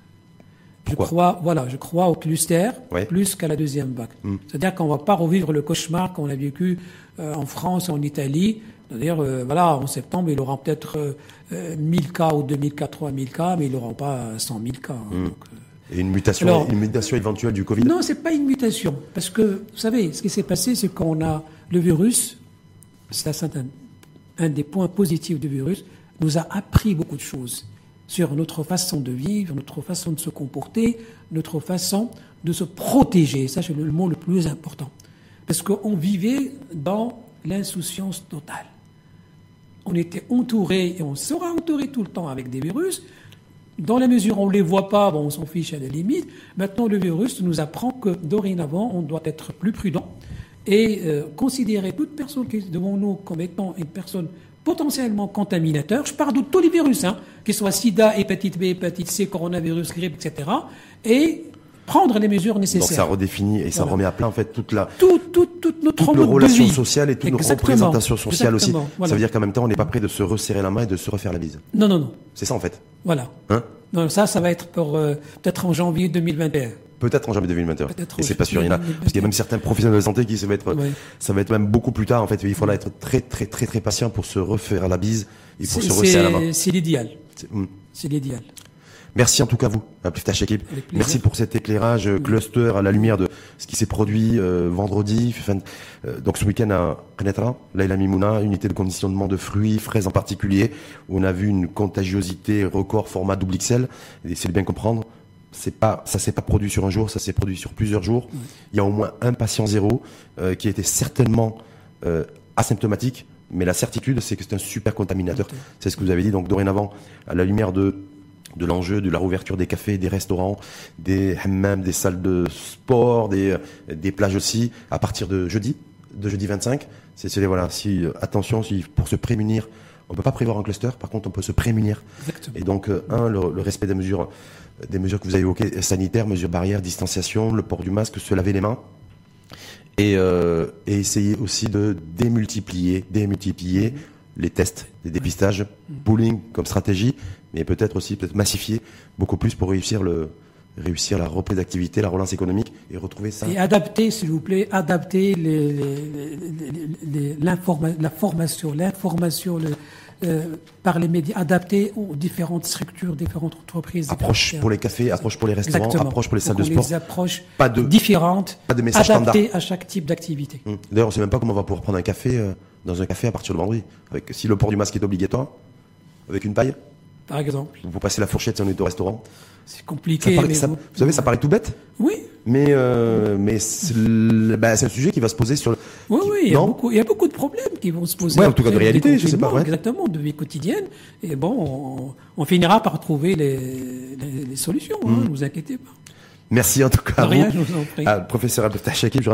je crois, voilà, je crois au cluster plus qu'à la deuxième vague. Hmm. C'est-à-dire qu'on va pas revivre le cauchemar qu'on a vécu euh, en France, en Italie. C'est-à-dire, euh, voilà, en septembre, il aura peut-être euh, 1000 cas ou 2000 cas, 3000 cas, mais il n'aura pas 100 000 cas. Hein, hmm. Et une mutation, une mutation éventuelle du Covid? Non, c'est pas une mutation. Parce que, vous savez, ce qui s'est passé, c'est qu'on a le virus, c'est un, un des points positifs du virus, nous a appris beaucoup de choses sur notre façon de vivre, notre façon de se comporter, notre façon de se protéger. Ça, c'est le mot le plus important. Parce qu'on vivait dans l'insouciance totale. On était entouré, et on sera entouré tout le temps avec des virus. Dans la mesure où on ne les voit pas, on s'en fiche à la limite. Maintenant, le virus nous apprend que dorénavant, on doit être plus prudent et euh, considérer toute personne qui est devant nous comme étant une personne potentiellement contaminateur. Je parle de tous les virus, hein, qu'ils soient sida, hépatite B, hépatite C, coronavirus, grippe, etc. Et prendre les mesures nécessaires. Donc ça redéfinit et ça remet à plat en fait toute la tout, tout, toute notre toute relation sociale et toute nos représentations sociales aussi. Ça veut dire qu'en même temps on n'est pas prêt de se resserrer la main et de se refaire la bise. Non non non. C'est ça en fait. Voilà. Hein? Non, ça ça va être pour euh, peut-être en janvier 2021. Peut-être en janvier 2021. Et c'est pas sûr. Il y en a, parce qu'il y a même certains professionnels de santé qui ça va être, ça va être même beaucoup plus tard. En fait, il faudra être très, très, très, très patient pour se refaire la bise et pour se resserrer la main. C'est l'idéal. Hmm. C'est l'idéal. Merci en tout cas vous, Pliftash équipe. Merci pour cet éclairage euh, cluster à la lumière de ce qui s'est produit euh, vendredi. Euh, donc ce week-end à Renetra, Laila Mimouna, unité de conditionnement de fruits, fraises en particulier, où on a vu une contagiosité record format double XL. Essayez de bien comprendre c'est pas, ça s'est pas produit sur un jour, ça s'est produit sur plusieurs jours. Il y a au moins un patient zéro euh, qui était certainement euh, asymptomatique, mais la certitude, c'est que c'est un super contaminateur. C'est ce que vous avez dit. Donc dorénavant, à la lumière de de l'enjeu de la rouverture des cafés, des restaurants, des hammams, des salles de sport, des, des plages aussi, à partir de jeudi, de jeudi 25. C'est voilà, si attention, si pour se prémunir On peut pas prévoir un cluster, par contre, on peut se prémunir. Exactement. Et donc, euh, un, le, le respect des mesures, des mesures que vous avez évoquées, sanitaires, mesures barrières, distanciation, le port du masque, se laver les mains. Et, euh, et essayer aussi de démultiplier, démultiplier les tests, les dépistages, pooling comme stratégie, mais peut-être aussi peut-être massifier beaucoup plus pour réussir le réussir la reprise d'activité, la relance économique et retrouver ça. Et adapter, s'il vous plaît, adapter les, la formation, l'information euh, par les médias, adapter aux différentes structures, différentes entreprises. Approche pour les cafés, approche pour les restaurants, Exactement. approche pour les salles Donc, de on sport. Approches Pas de- différentes, pas de message adaptées standard. à chaque type d'activité. Hum. D'ailleurs, on sait même pas comment on va pouvoir prendre un café euh, dans un café à partir de vendredi. Avec, si le port du masque est obligatoire, avec une paille, Par exemple, vous passer la fourchette si on est au restaurant. C'est compliqué. paraît- mais ça- vous- vous savez, ça paraît tout bête, Oui, mais euh, mais c'est bah, un sujet qui va se poser sur. le- Oui, qui- oui, il y, a beaucoup, il y a beaucoup de problèmes qui vont se poser. Ouais, en tout cas, de réalité, je sais pas, ouais. Exactement, de vie quotidienne. Et bon, on, on finira par trouver les, les, les solutions, hein, Mm. ne vous inquiétez pas. Merci en tout cas à rien, vous. je vous en prie. Ah, professeur je rappelle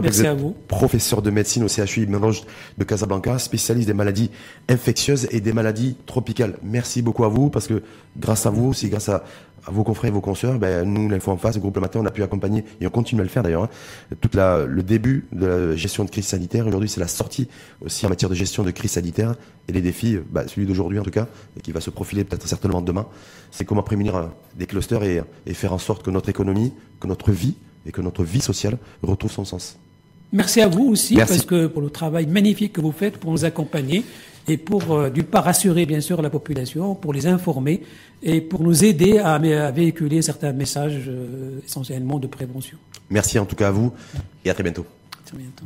Merci que à vous êtes vous. professeur de médecine au CHU Roch de Casablanca, spécialiste des maladies infectieuses et des maladies tropicales. Merci beaucoup à vous parce que grâce à vous, c'est grâce à vos confrères et vos consoeurs, ben, nous, l'info en face, le groupe Le Matin, on a pu accompagner et on continue à le faire d'ailleurs, hein, toute la, le début de la gestion de crise sanitaire. Aujourd'hui, c'est la sortie aussi en matière de gestion de crise sanitaire et les défis, bah, celui d'aujourd'hui en tout cas, et qui va se profiler peut-être certainement demain, c'est comment prémunir euh, des clusters et, et faire en sorte que notre économie, que notre vie et que notre vie sociale retrouve son sens. Merci à vous aussi, Merci. parce que pour le travail magnifique que vous faites pour nous accompagner et pour, euh, d'une part, rassurer bien sûr la population, pour les informer et pour nous aider à, à véhiculer certains messages euh, essentiellement de prévention. Merci en tout cas à vous et à très bientôt. À très bientôt.